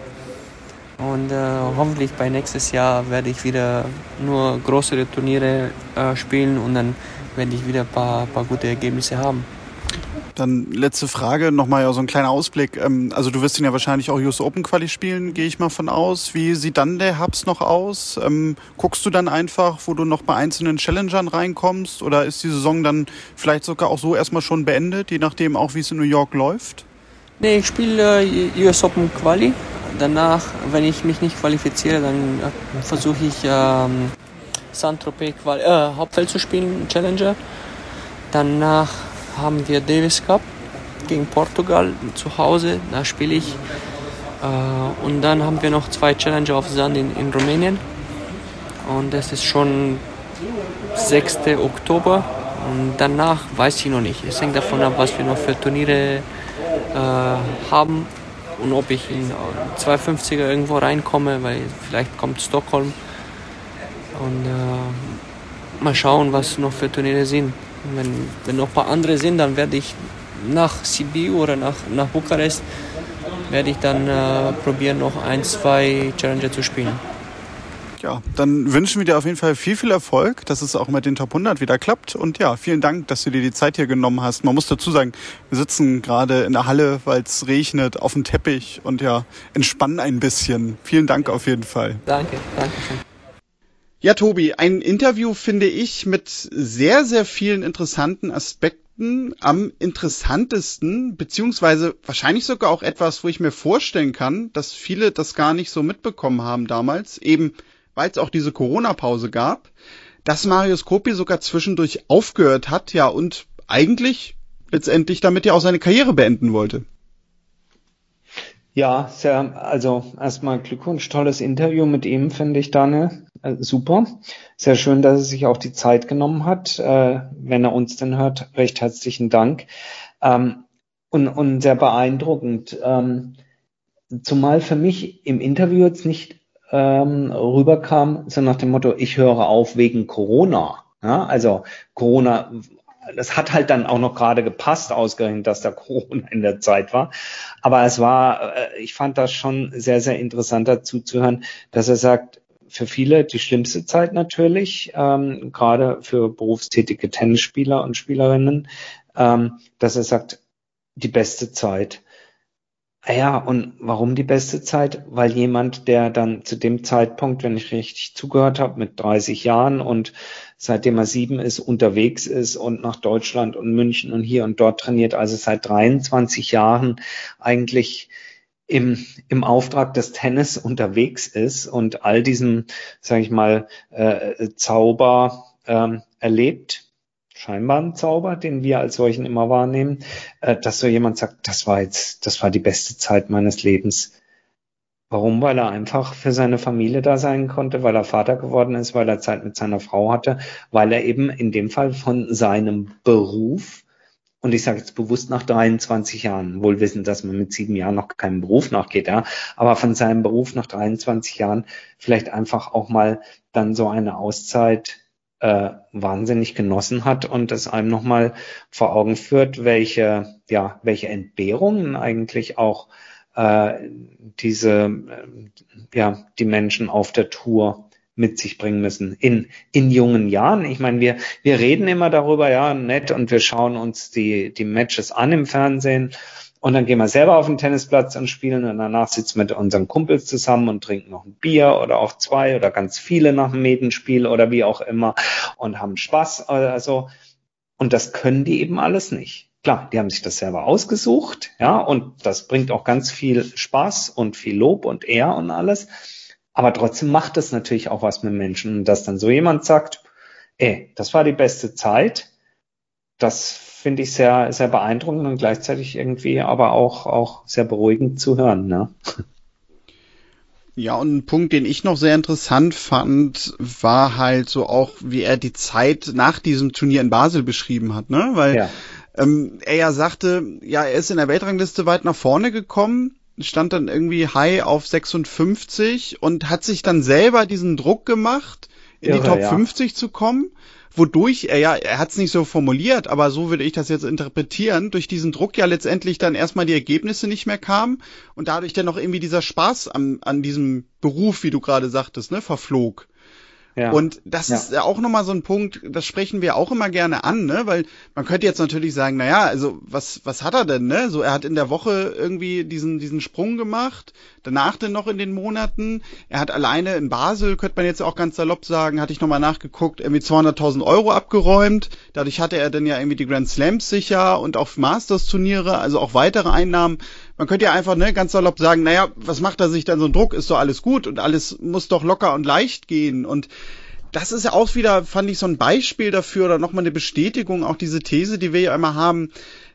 und äh, hoffentlich bei nächstes Jahr werde ich wieder nur größere Turniere äh, spielen und dann werde ich wieder ein paar, paar gute Ergebnisse haben. Dann letzte Frage, nochmal ja so ein kleiner Ausblick. Ähm, also du wirst ihn ja wahrscheinlich auch US Open Quali spielen, gehe ich mal von aus. Wie sieht dann der Hubs noch aus? Ähm, guckst du dann einfach, wo du noch bei einzelnen Challengern reinkommst? Oder ist die Saison dann vielleicht sogar auch so erstmal schon beendet, je nachdem auch, wie es in New York läuft? Nee, ich spiele äh, US Open Quali. Danach, wenn ich mich nicht qualifiziere, dann äh, versuche ich ähm, Saint-Tropez äh, Hauptfeld zu spielen, Challenger. Danach haben wir Davis Cup gegen Portugal zu Hause, da spiele ich. Äh, und dann haben wir noch zwei Challenger auf Sand in, in Rumänien. Und das ist schon 6. Oktober. Und danach weiß ich noch nicht. Es hängt davon ab, was wir noch für Turniere äh, haben und ob ich in 250er irgendwo reinkomme, weil vielleicht kommt Stockholm. Und äh, mal schauen, was noch für Turniere sind. Wenn, wenn noch ein paar andere sind, dann werde ich nach Sibiu oder nach, nach Bukarest werde ich dann äh, probieren, noch ein, zwei Challenger zu spielen. Ja, dann wünschen wir dir auf jeden Fall viel, viel Erfolg, dass es auch mit den Top 100 wieder klappt. Und ja, vielen Dank, dass du dir die Zeit hier genommen hast. Man muss dazu sagen, wir sitzen gerade in der Halle, weil es regnet, auf dem Teppich und ja, entspannen ein bisschen. Vielen Dank auf jeden Fall. Danke, danke schön. Ja, Tobi, ein Interview finde ich mit sehr, sehr vielen interessanten Aspekten. Am interessantesten, beziehungsweise wahrscheinlich sogar auch etwas, wo ich mir vorstellen kann, dass viele das gar nicht so mitbekommen haben damals, eben weil es auch diese Corona-Pause gab, dass Marius Kopi sogar zwischendurch aufgehört hat, ja, und eigentlich letztendlich damit ja auch seine Karriere beenden wollte. Ja, sehr, also erstmal Glückwunsch, tolles Interview mit ihm, finde ich, Daniel. Äh, super. Sehr schön, dass er sich auch die Zeit genommen hat. Äh, wenn er uns denn hört, recht herzlichen Dank. Ähm, und, und sehr beeindruckend. Ähm, zumal für mich im Interview jetzt nicht ähm, rüberkam, so nach dem Motto, ich höre auf wegen Corona. Ja, also Corona, das hat halt dann auch noch gerade gepasst, ausgerechnet, dass da Corona in der Zeit war. Aber es war, äh, ich fand das schon sehr, sehr interessant dazu zu hören, dass er sagt, für viele die schlimmste Zeit natürlich, ähm, gerade für berufstätige Tennisspieler und Spielerinnen, ähm, dass er sagt, die beste Zeit. Ah ja, und warum die beste Zeit? Weil jemand, der dann zu dem Zeitpunkt, wenn ich richtig zugehört habe, mit 30 Jahren und seitdem er sieben ist, unterwegs ist und nach Deutschland und München und hier und dort trainiert, also seit 23 Jahren eigentlich im, im Auftrag des Tennis unterwegs ist und all diesen, sage ich mal, äh, Zauber ähm, erlebt, scheinbaren Zauber, den wir als solchen immer wahrnehmen, äh, dass so jemand sagt, das war jetzt, das war die beste Zeit meines Lebens. Warum? Weil er einfach für seine Familie da sein konnte, weil er Vater geworden ist, weil er Zeit mit seiner Frau hatte, weil er eben in dem Fall von seinem Beruf, und ich sage jetzt bewusst nach 23 Jahren, wohl wissen, dass man mit sieben Jahren noch keinem Beruf nachgeht, ja, aber von seinem Beruf nach 23 Jahren vielleicht einfach auch mal dann so eine Auszeit äh, wahnsinnig genossen hat und es einem nochmal vor Augen führt, welche, ja, welche Entbehrungen eigentlich auch äh, diese, äh, ja, die Menschen auf der Tour mit sich bringen müssen in, in jungen Jahren. Ich meine, wir, wir reden immer darüber, ja, nett, und wir schauen uns die, die Matches an im Fernsehen und dann gehen wir selber auf den Tennisplatz und spielen und danach sitzen wir mit unseren Kumpels zusammen und trinken noch ein Bier oder auch zwei oder ganz viele nach dem Medenspiel oder wie auch immer und haben Spaß. Also, und das können die eben alles nicht. Klar, die haben sich das selber ausgesucht, ja, und das bringt auch ganz viel Spaß und viel Lob und Ehr und alles. Aber trotzdem macht es natürlich auch was mit Menschen. Und dass dann so jemand sagt, ey, das war die beste Zeit, das finde ich sehr, sehr beeindruckend und gleichzeitig irgendwie aber auch, auch sehr beruhigend zu hören. Ne? Ja, und ein Punkt, den ich noch sehr interessant fand, war halt so auch, wie er die Zeit nach diesem Turnier in Basel beschrieben hat, ne? Weil ja. Ähm, er ja sagte, ja, er ist in der Weltrangliste weit nach vorne gekommen, stand dann irgendwie high auf 56 und hat sich dann selber diesen Druck gemacht, in Irre, die Top ja. 50 zu kommen wodurch er ja, er hat es nicht so formuliert, aber so würde ich das jetzt interpretieren, durch diesen Druck ja letztendlich dann erstmal die Ergebnisse nicht mehr kamen und dadurch dann noch irgendwie dieser Spaß an, an diesem Beruf, wie du gerade sagtest, ne, verflog. Ja. Und das ja. ist ja auch nochmal so ein Punkt, das sprechen wir auch immer gerne an, ne? Weil man könnte jetzt natürlich sagen, naja, also was, was hat er denn, ne? So, er hat in der Woche irgendwie diesen, diesen Sprung gemacht, danach denn noch in den Monaten. Er hat alleine in Basel, könnte man jetzt auch ganz salopp sagen, hatte ich nochmal nachgeguckt, irgendwie 200.000 Euro abgeräumt. Dadurch hatte er dann ja irgendwie die Grand Slams sicher und auch Masters-Turniere, also auch weitere Einnahmen. Man könnte ja einfach, ne, ganz salopp sagen, naja, was macht er sich dann so einen Druck? Ist doch alles gut und alles muss doch locker und leicht gehen und das ist ja auch wieder, fand ich, so ein Beispiel dafür oder nochmal eine Bestätigung, auch diese These, die wir ja immer haben,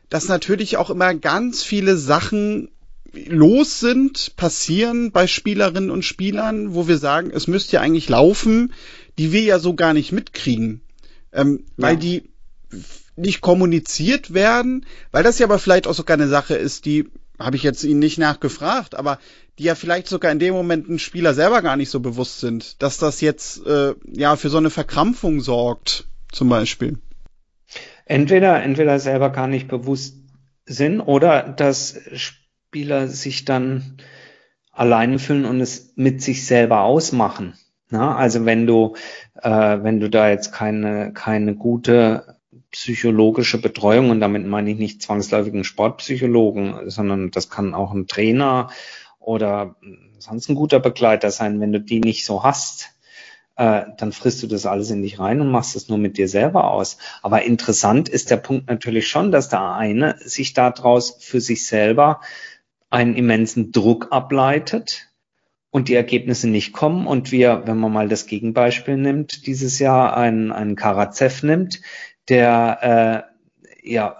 dass natürlich auch immer ganz viele Sachen los sind, passieren bei Spielerinnen und Spielern, wo wir sagen, es müsste ja eigentlich laufen, die wir ja so gar nicht mitkriegen, ähm, ja. weil die nicht kommuniziert werden, weil das ja aber vielleicht auch sogar eine Sache ist, die habe ich jetzt ihn nicht nachgefragt, aber die ja vielleicht sogar in dem Moment ein Spieler selber gar nicht so bewusst sind, dass das jetzt äh, ja für so eine Verkrampfung sorgt, zum Beispiel. Entweder, entweder selber gar nicht bewusst sind oder dass Spieler sich dann alleine fühlen und es mit sich selber ausmachen. Na, also wenn du, äh, wenn du da jetzt keine, keine gute psychologische Betreuung, und damit meine ich nicht zwangsläufig einen Sportpsychologen, sondern das kann auch ein Trainer oder sonst ein guter Begleiter sein, wenn du die nicht so hast, äh, dann frisst du das alles in dich rein und machst es nur mit dir selber aus. Aber interessant ist der Punkt natürlich schon, dass der eine sich daraus für sich selber einen immensen Druck ableitet und die Ergebnisse nicht kommen und wir, wenn man mal das Gegenbeispiel nimmt, dieses Jahr einen, einen Karatsev nimmt, der äh, ja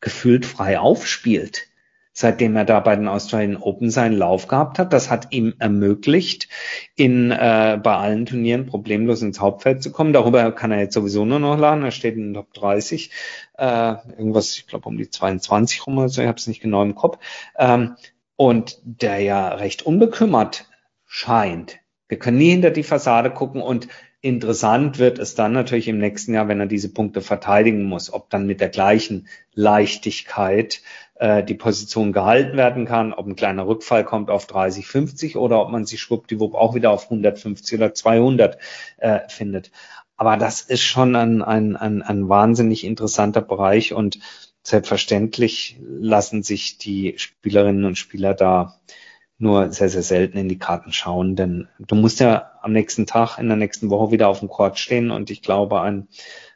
gefühlt frei aufspielt seitdem er da bei den Australian Open seinen Lauf gehabt hat. Das hat ihm ermöglicht, in, äh, bei allen Turnieren problemlos ins Hauptfeld zu kommen. Darüber kann er jetzt sowieso nur noch laden. Er steht in den Top 30, äh, irgendwas, ich glaube um die 22 rum oder so, ich habe es nicht genau im Kopf. Ähm, und der ja recht unbekümmert scheint. Wir können nie hinter die Fassade gucken und Interessant wird es dann natürlich im nächsten Jahr, wenn er diese Punkte verteidigen muss, ob dann mit der gleichen Leichtigkeit äh, die Position gehalten werden kann, ob ein kleiner Rückfall kommt auf 30, 50 oder ob man sich schwuppdiwupp auch wieder auf 150 oder 200 äh, findet. Aber das ist schon ein, ein, ein, ein wahnsinnig interessanter Bereich und selbstverständlich lassen sich die Spielerinnen und Spieler da nur sehr, sehr selten in die Karten schauen, denn du musst ja am nächsten Tag, in der nächsten Woche wieder auf dem Court stehen und ich glaube, ein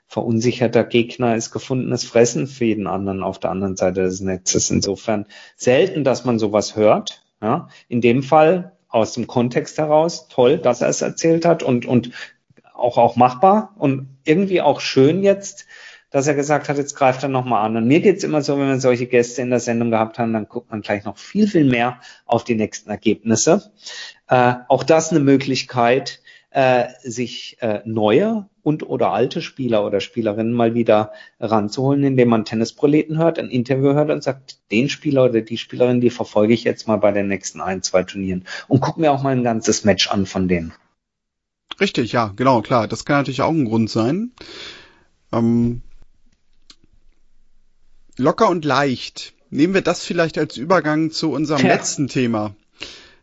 verunsicherter Gegner ist gefundenes Fressen für jeden anderen auf der anderen Seite des Netzes. Insofern selten, dass man sowas hört. Ja. In dem Fall aus dem Kontext heraus toll, dass er es erzählt hat und, und auch, auch machbar und irgendwie auch schön jetzt, dass er gesagt hat, jetzt greift er nochmal an. Und mir geht's immer so, wenn wir solche Gäste in der Sendung gehabt haben, dann guckt man gleich noch viel, viel mehr auf die nächsten Ergebnisse. Äh, auch das eine Möglichkeit, äh, sich äh, neue und oder alte Spieler oder Spielerinnen mal wieder ranzuholen, indem man Tennisproleten hört, ein Interview hört und sagt, den Spieler oder die Spielerin, die verfolge ich jetzt mal bei den nächsten ein, zwei Turnieren und guck mir auch mal ein ganzes Match an von denen. Richtig, ja, genau, klar. Das kann natürlich auch ein Grund sein. Ähm, locker und leicht. Nehmen wir das vielleicht als Übergang zu unserem ja. letzten Thema.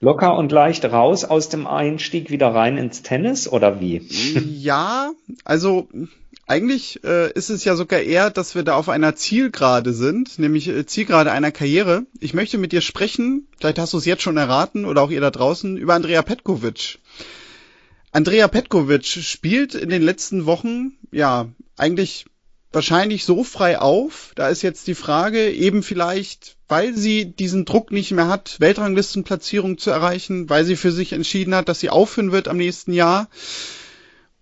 Locker und leicht raus aus dem Einstieg wieder rein ins Tennis oder wie? Ja, also eigentlich äh, ist es ja sogar eher, dass wir da auf einer Zielgerade sind, nämlich äh, Zielgerade einer Karriere. Ich möchte mit dir sprechen, vielleicht hast du es jetzt schon erraten oder auch ihr da draußen, über Andrea Petkovic. Andrea Petkovic spielt in den letzten Wochen, ja, eigentlich wahrscheinlich so frei auf. Da ist jetzt die Frage, eben vielleicht, weil sie diesen Druck nicht mehr hat, Weltranglistenplatzierung zu erreichen, weil sie für sich entschieden hat, dass sie aufhören wird am nächsten Jahr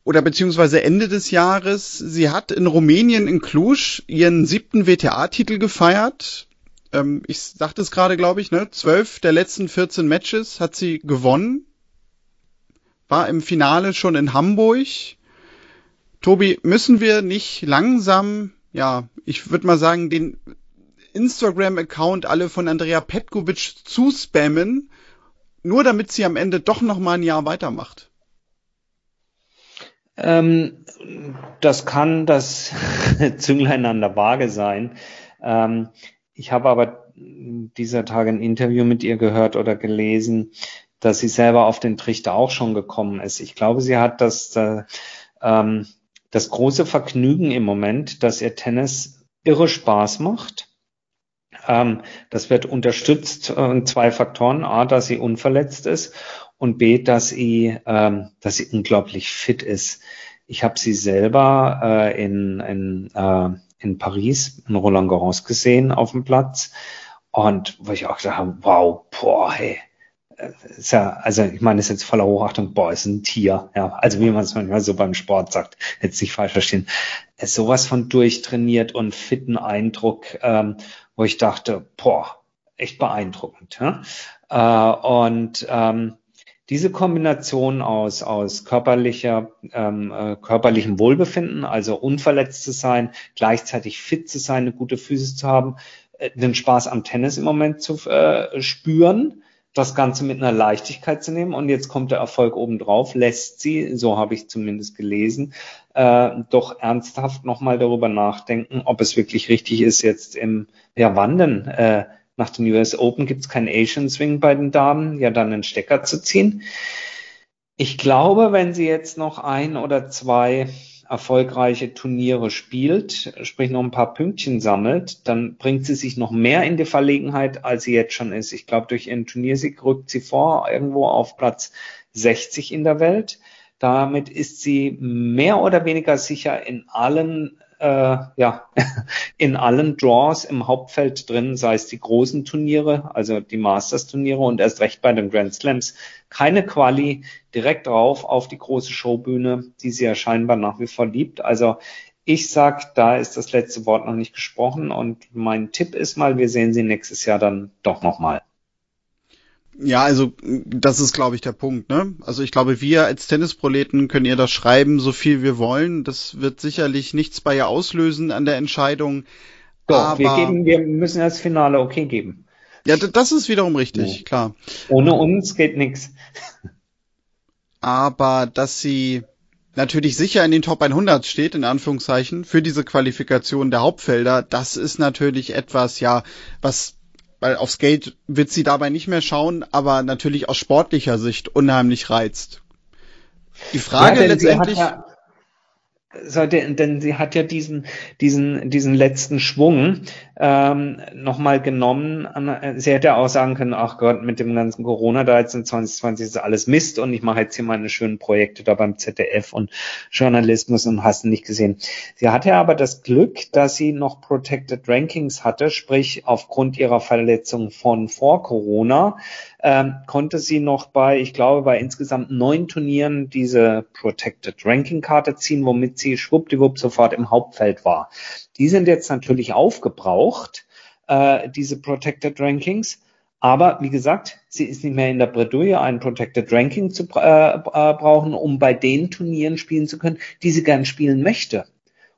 oder beziehungsweise Ende des Jahres. Sie hat in Rumänien in Cluj ihren siebten WTA-Titel gefeiert. Ähm, ich sagte es gerade, glaube ich, ne? Zwölf der letzten 14 Matches hat sie gewonnen. War im Finale schon in Hamburg Tobi, müssen wir nicht langsam, ja, ich würde mal sagen, den Instagram-Account alle von Andrea Petkovic zuspammen, nur damit sie am Ende doch noch mal ein Jahr weitermacht? Ähm, das kann das Zünglein an der Waage sein. Ähm, ich habe aber dieser Tage ein Interview mit ihr gehört oder gelesen, dass sie selber auf den Trichter auch schon gekommen ist. Ich glaube, sie hat das äh, ähm, das große Vergnügen im Moment, dass ihr Tennis irre Spaß macht. Ähm, das wird unterstützt äh, zwei Faktoren. A, dass sie unverletzt ist und B, dass sie, ähm, dass sie unglaublich fit ist. Ich habe sie selber äh, in, in, äh, in Paris, in Roland Garros gesehen auf dem Platz. Und wo ich auch gedacht habe, wow, boah, hey, ist ja, also ich meine, das ist jetzt voller Hochachtung, boah, ist ein Tier, ja, also wie man es manchmal so beim Sport sagt, jetzt nicht falsch verstehen, ist sowas von durchtrainiert und fitten Eindruck, ähm, wo ich dachte, boah, echt beeindruckend. Ja? Äh, und ähm, diese Kombination aus, aus körperlicher, ähm, äh, körperlichem Wohlbefinden, also unverletzt zu sein, gleichzeitig fit zu sein, eine gute Physis zu haben, äh, den Spaß am Tennis im Moment zu äh, spüren, das Ganze mit einer Leichtigkeit zu nehmen und jetzt kommt der Erfolg obendrauf, lässt sie, so habe ich zumindest gelesen, äh, doch ernsthaft nochmal darüber nachdenken, ob es wirklich richtig ist, jetzt im, ja wann denn, äh, nach den US Open gibt es keinen Asian Swing bei den Damen, ja dann einen Stecker zu ziehen. Ich glaube, wenn sie jetzt noch ein oder zwei erfolgreiche Turniere spielt, sprich noch ein paar Pünktchen sammelt, dann bringt sie sich noch mehr in die Verlegenheit, als sie jetzt schon ist. Ich glaube, durch ihren Turniersieg rückt sie vor, irgendwo auf Platz 60 in der Welt. Damit ist sie mehr oder weniger sicher in allen äh, ja, in allen Draws im Hauptfeld drin, sei es die großen Turniere, also die Masters-Turniere und erst recht bei den Grand Slams. Keine Quali, direkt drauf auf die große Showbühne, die sie ja scheinbar nach wie vor liebt. Also ich sag, da ist das letzte Wort noch nicht gesprochen und mein Tipp ist mal, wir sehen sie nächstes Jahr dann doch nochmal. Ja, also das ist, glaube ich, der Punkt. Ne? Also ich glaube, wir als Tennisproleten können ihr das schreiben, so viel wir wollen. Das wird sicherlich nichts bei ihr auslösen an der Entscheidung. Doch, aber wir, geben, wir müssen das Finale okay geben. Ja, das ist wiederum richtig, ja. klar. Ohne uns geht nichts. Aber dass sie natürlich sicher in den Top 100 steht, in Anführungszeichen, für diese Qualifikation der Hauptfelder, das ist natürlich etwas, ja, was weil aufs Geld wird sie dabei nicht mehr schauen, aber natürlich aus sportlicher Sicht unheimlich reizt. Die Frage ja, letztendlich. Ja, sollte, denn sie hat ja diesen, diesen, diesen letzten Schwung ähm, nochmal genommen. Sie hätte auch sagen können, ach Gott, mit dem ganzen Corona da jetzt in 2020 ist alles Mist und ich mache jetzt hier meine schönen Projekte da beim ZDF und Journalismus und hast nicht gesehen. Sie hatte aber das Glück, dass sie noch Protected Rankings hatte, sprich aufgrund ihrer Verletzung von vor Corona ähm, konnte sie noch bei, ich glaube, bei insgesamt neun Turnieren diese Protected Ranking Karte ziehen, womit sie schwuppdiwupp sofort im Hauptfeld war. Die sind jetzt natürlich aufgebraucht, äh, diese Protected Rankings. Aber wie gesagt, sie ist nicht mehr in der Bredouille, ein Protected Ranking zu äh, äh, brauchen, um bei den Turnieren spielen zu können, die sie gern spielen möchte.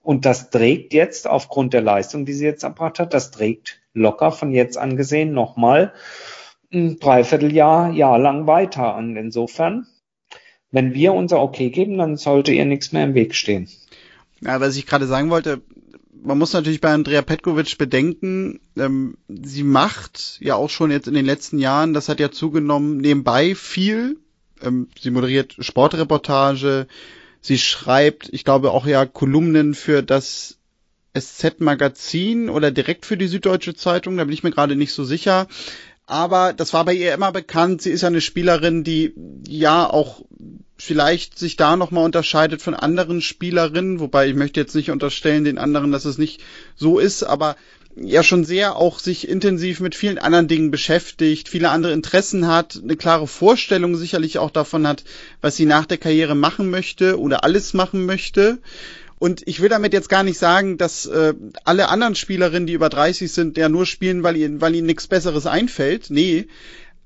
Und das trägt jetzt aufgrund der Leistung, die sie jetzt erbracht hat, das trägt locker von jetzt an gesehen nochmal ein Dreivierteljahr, Jahr lang weiter. Und insofern, wenn wir unser Okay geben, dann sollte ihr nichts mehr im Weg stehen. Ja, was ich gerade sagen wollte, man muss natürlich bei Andrea Petkovic bedenken, ähm, sie macht ja auch schon jetzt in den letzten Jahren, das hat ja zugenommen, nebenbei viel. Ähm, sie moderiert Sportreportage, sie schreibt, ich glaube auch ja Kolumnen für das SZ-Magazin oder direkt für die Süddeutsche Zeitung, da bin ich mir gerade nicht so sicher. Aber das war bei ihr immer bekannt. Sie ist ja eine Spielerin, die ja auch vielleicht sich da nochmal unterscheidet von anderen Spielerinnen, wobei ich möchte jetzt nicht unterstellen den anderen, dass es nicht so ist, aber ja schon sehr auch sich intensiv mit vielen anderen Dingen beschäftigt, viele andere Interessen hat, eine klare Vorstellung sicherlich auch davon hat, was sie nach der Karriere machen möchte oder alles machen möchte. Und ich will damit jetzt gar nicht sagen, dass äh, alle anderen Spielerinnen, die über 30 sind, ja nur spielen, weil ihnen, weil ihnen nichts Besseres einfällt. Nee,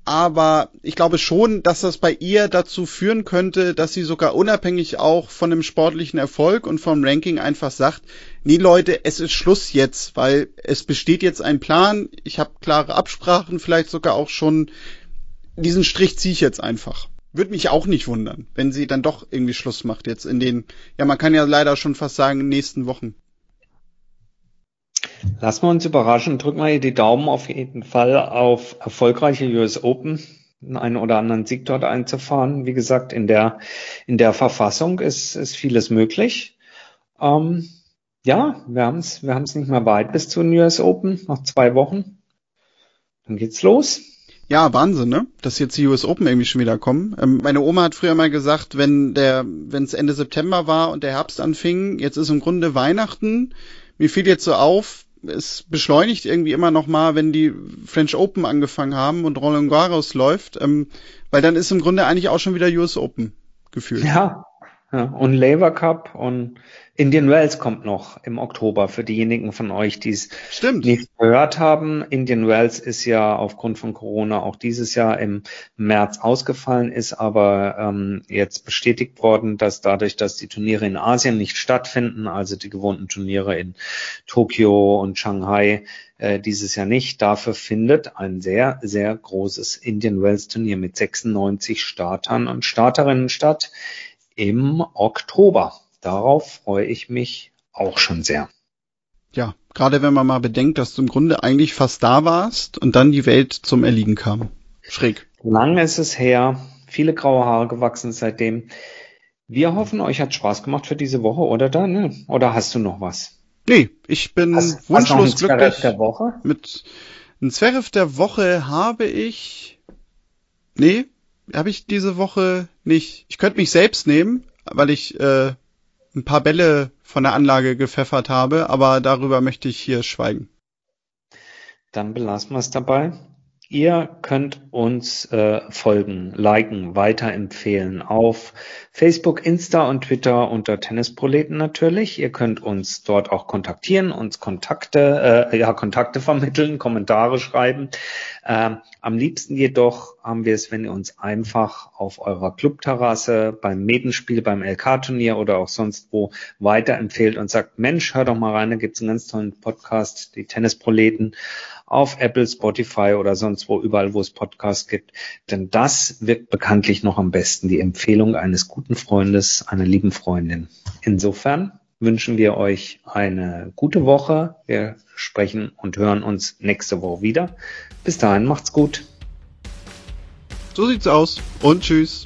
aber ich glaube schon, dass das bei ihr dazu führen könnte, dass sie sogar unabhängig auch von dem sportlichen Erfolg und vom Ranking einfach sagt, nee Leute, es ist Schluss jetzt, weil es besteht jetzt ein Plan, ich habe klare Absprachen, vielleicht sogar auch schon, diesen Strich ziehe ich jetzt einfach. Würde mich auch nicht wundern, wenn sie dann doch irgendwie Schluss macht jetzt in den, ja man kann ja leider schon fast sagen, nächsten Wochen. Lassen wir uns überraschen. Wir hier die Daumen auf jeden Fall auf erfolgreiche US Open, einen oder anderen Sieg dort einzufahren. Wie gesagt, in der, in der Verfassung ist, ist vieles möglich. Ähm, ja, wir haben es wir haben's nicht mehr weit bis zu den US Open, noch zwei Wochen. Dann geht's los. Ja, Wahnsinn, ne? Dass jetzt die US Open irgendwie schon wieder kommen. Ähm, meine Oma hat früher mal gesagt, wenn der, wenn es Ende September war und der Herbst anfing, jetzt ist im Grunde Weihnachten. Mir fiel jetzt so auf, es beschleunigt irgendwie immer noch mal, wenn die French Open angefangen haben und Roland Garros läuft, ähm, weil dann ist im Grunde eigentlich auch schon wieder US Open gefühlt. Ja, ja, und Labour Cup und Indian Wells kommt noch im Oktober für diejenigen von euch, die es nicht gehört haben. Indian Wells ist ja aufgrund von Corona auch dieses Jahr im März ausgefallen, ist aber ähm, jetzt bestätigt worden, dass dadurch, dass die Turniere in Asien nicht stattfinden, also die gewohnten Turniere in Tokio und Shanghai äh, dieses Jahr nicht, dafür findet ein sehr, sehr großes Indian Wells Turnier mit 96 Startern und Starterinnen statt im Oktober. Darauf freue ich mich auch schon sehr. ja, gerade wenn man mal bedenkt, dass du im Grunde eigentlich fast da warst und dann die Welt zum Erliegen kam. Schräg. Lange ist es her, viele graue Haare gewachsen seitdem. Wir hoffen, euch hat Spaß gemacht für diese Woche, oder dann? Ne? Oder hast du noch was? Nee, ich bin hast, wunschlos hast glücklich. Der Woche? Mit ein Zwerf der Woche habe ich. Nee, habe ich diese Woche nicht. Ich könnte mich selbst nehmen, weil ich äh, ein paar Bälle von der Anlage gepfeffert habe, aber darüber möchte ich hier schweigen. Dann belassen wir es dabei. Ihr könnt uns äh, folgen, liken, weiterempfehlen auf Facebook, Insta und Twitter unter Tennisproleten natürlich. Ihr könnt uns dort auch kontaktieren, uns Kontakte, äh, ja, Kontakte vermitteln, Kommentare schreiben. Ähm, am liebsten jedoch haben wir es, wenn ihr uns einfach auf eurer Clubterrasse beim Medenspiel, beim LK-Turnier oder auch sonst wo weiterempfehlt und sagt, Mensch, hör doch mal rein, da gibt's einen ganz tollen Podcast, die Tennisproleten auf Apple, Spotify oder sonst wo, überall, wo es Podcasts gibt. Denn das wirkt bekanntlich noch am besten, die Empfehlung eines guten Freundes, einer lieben Freundin. Insofern wünschen wir euch eine gute Woche. Wir sprechen und hören uns nächste Woche wieder. Bis dahin, macht's gut. So sieht's aus und tschüss.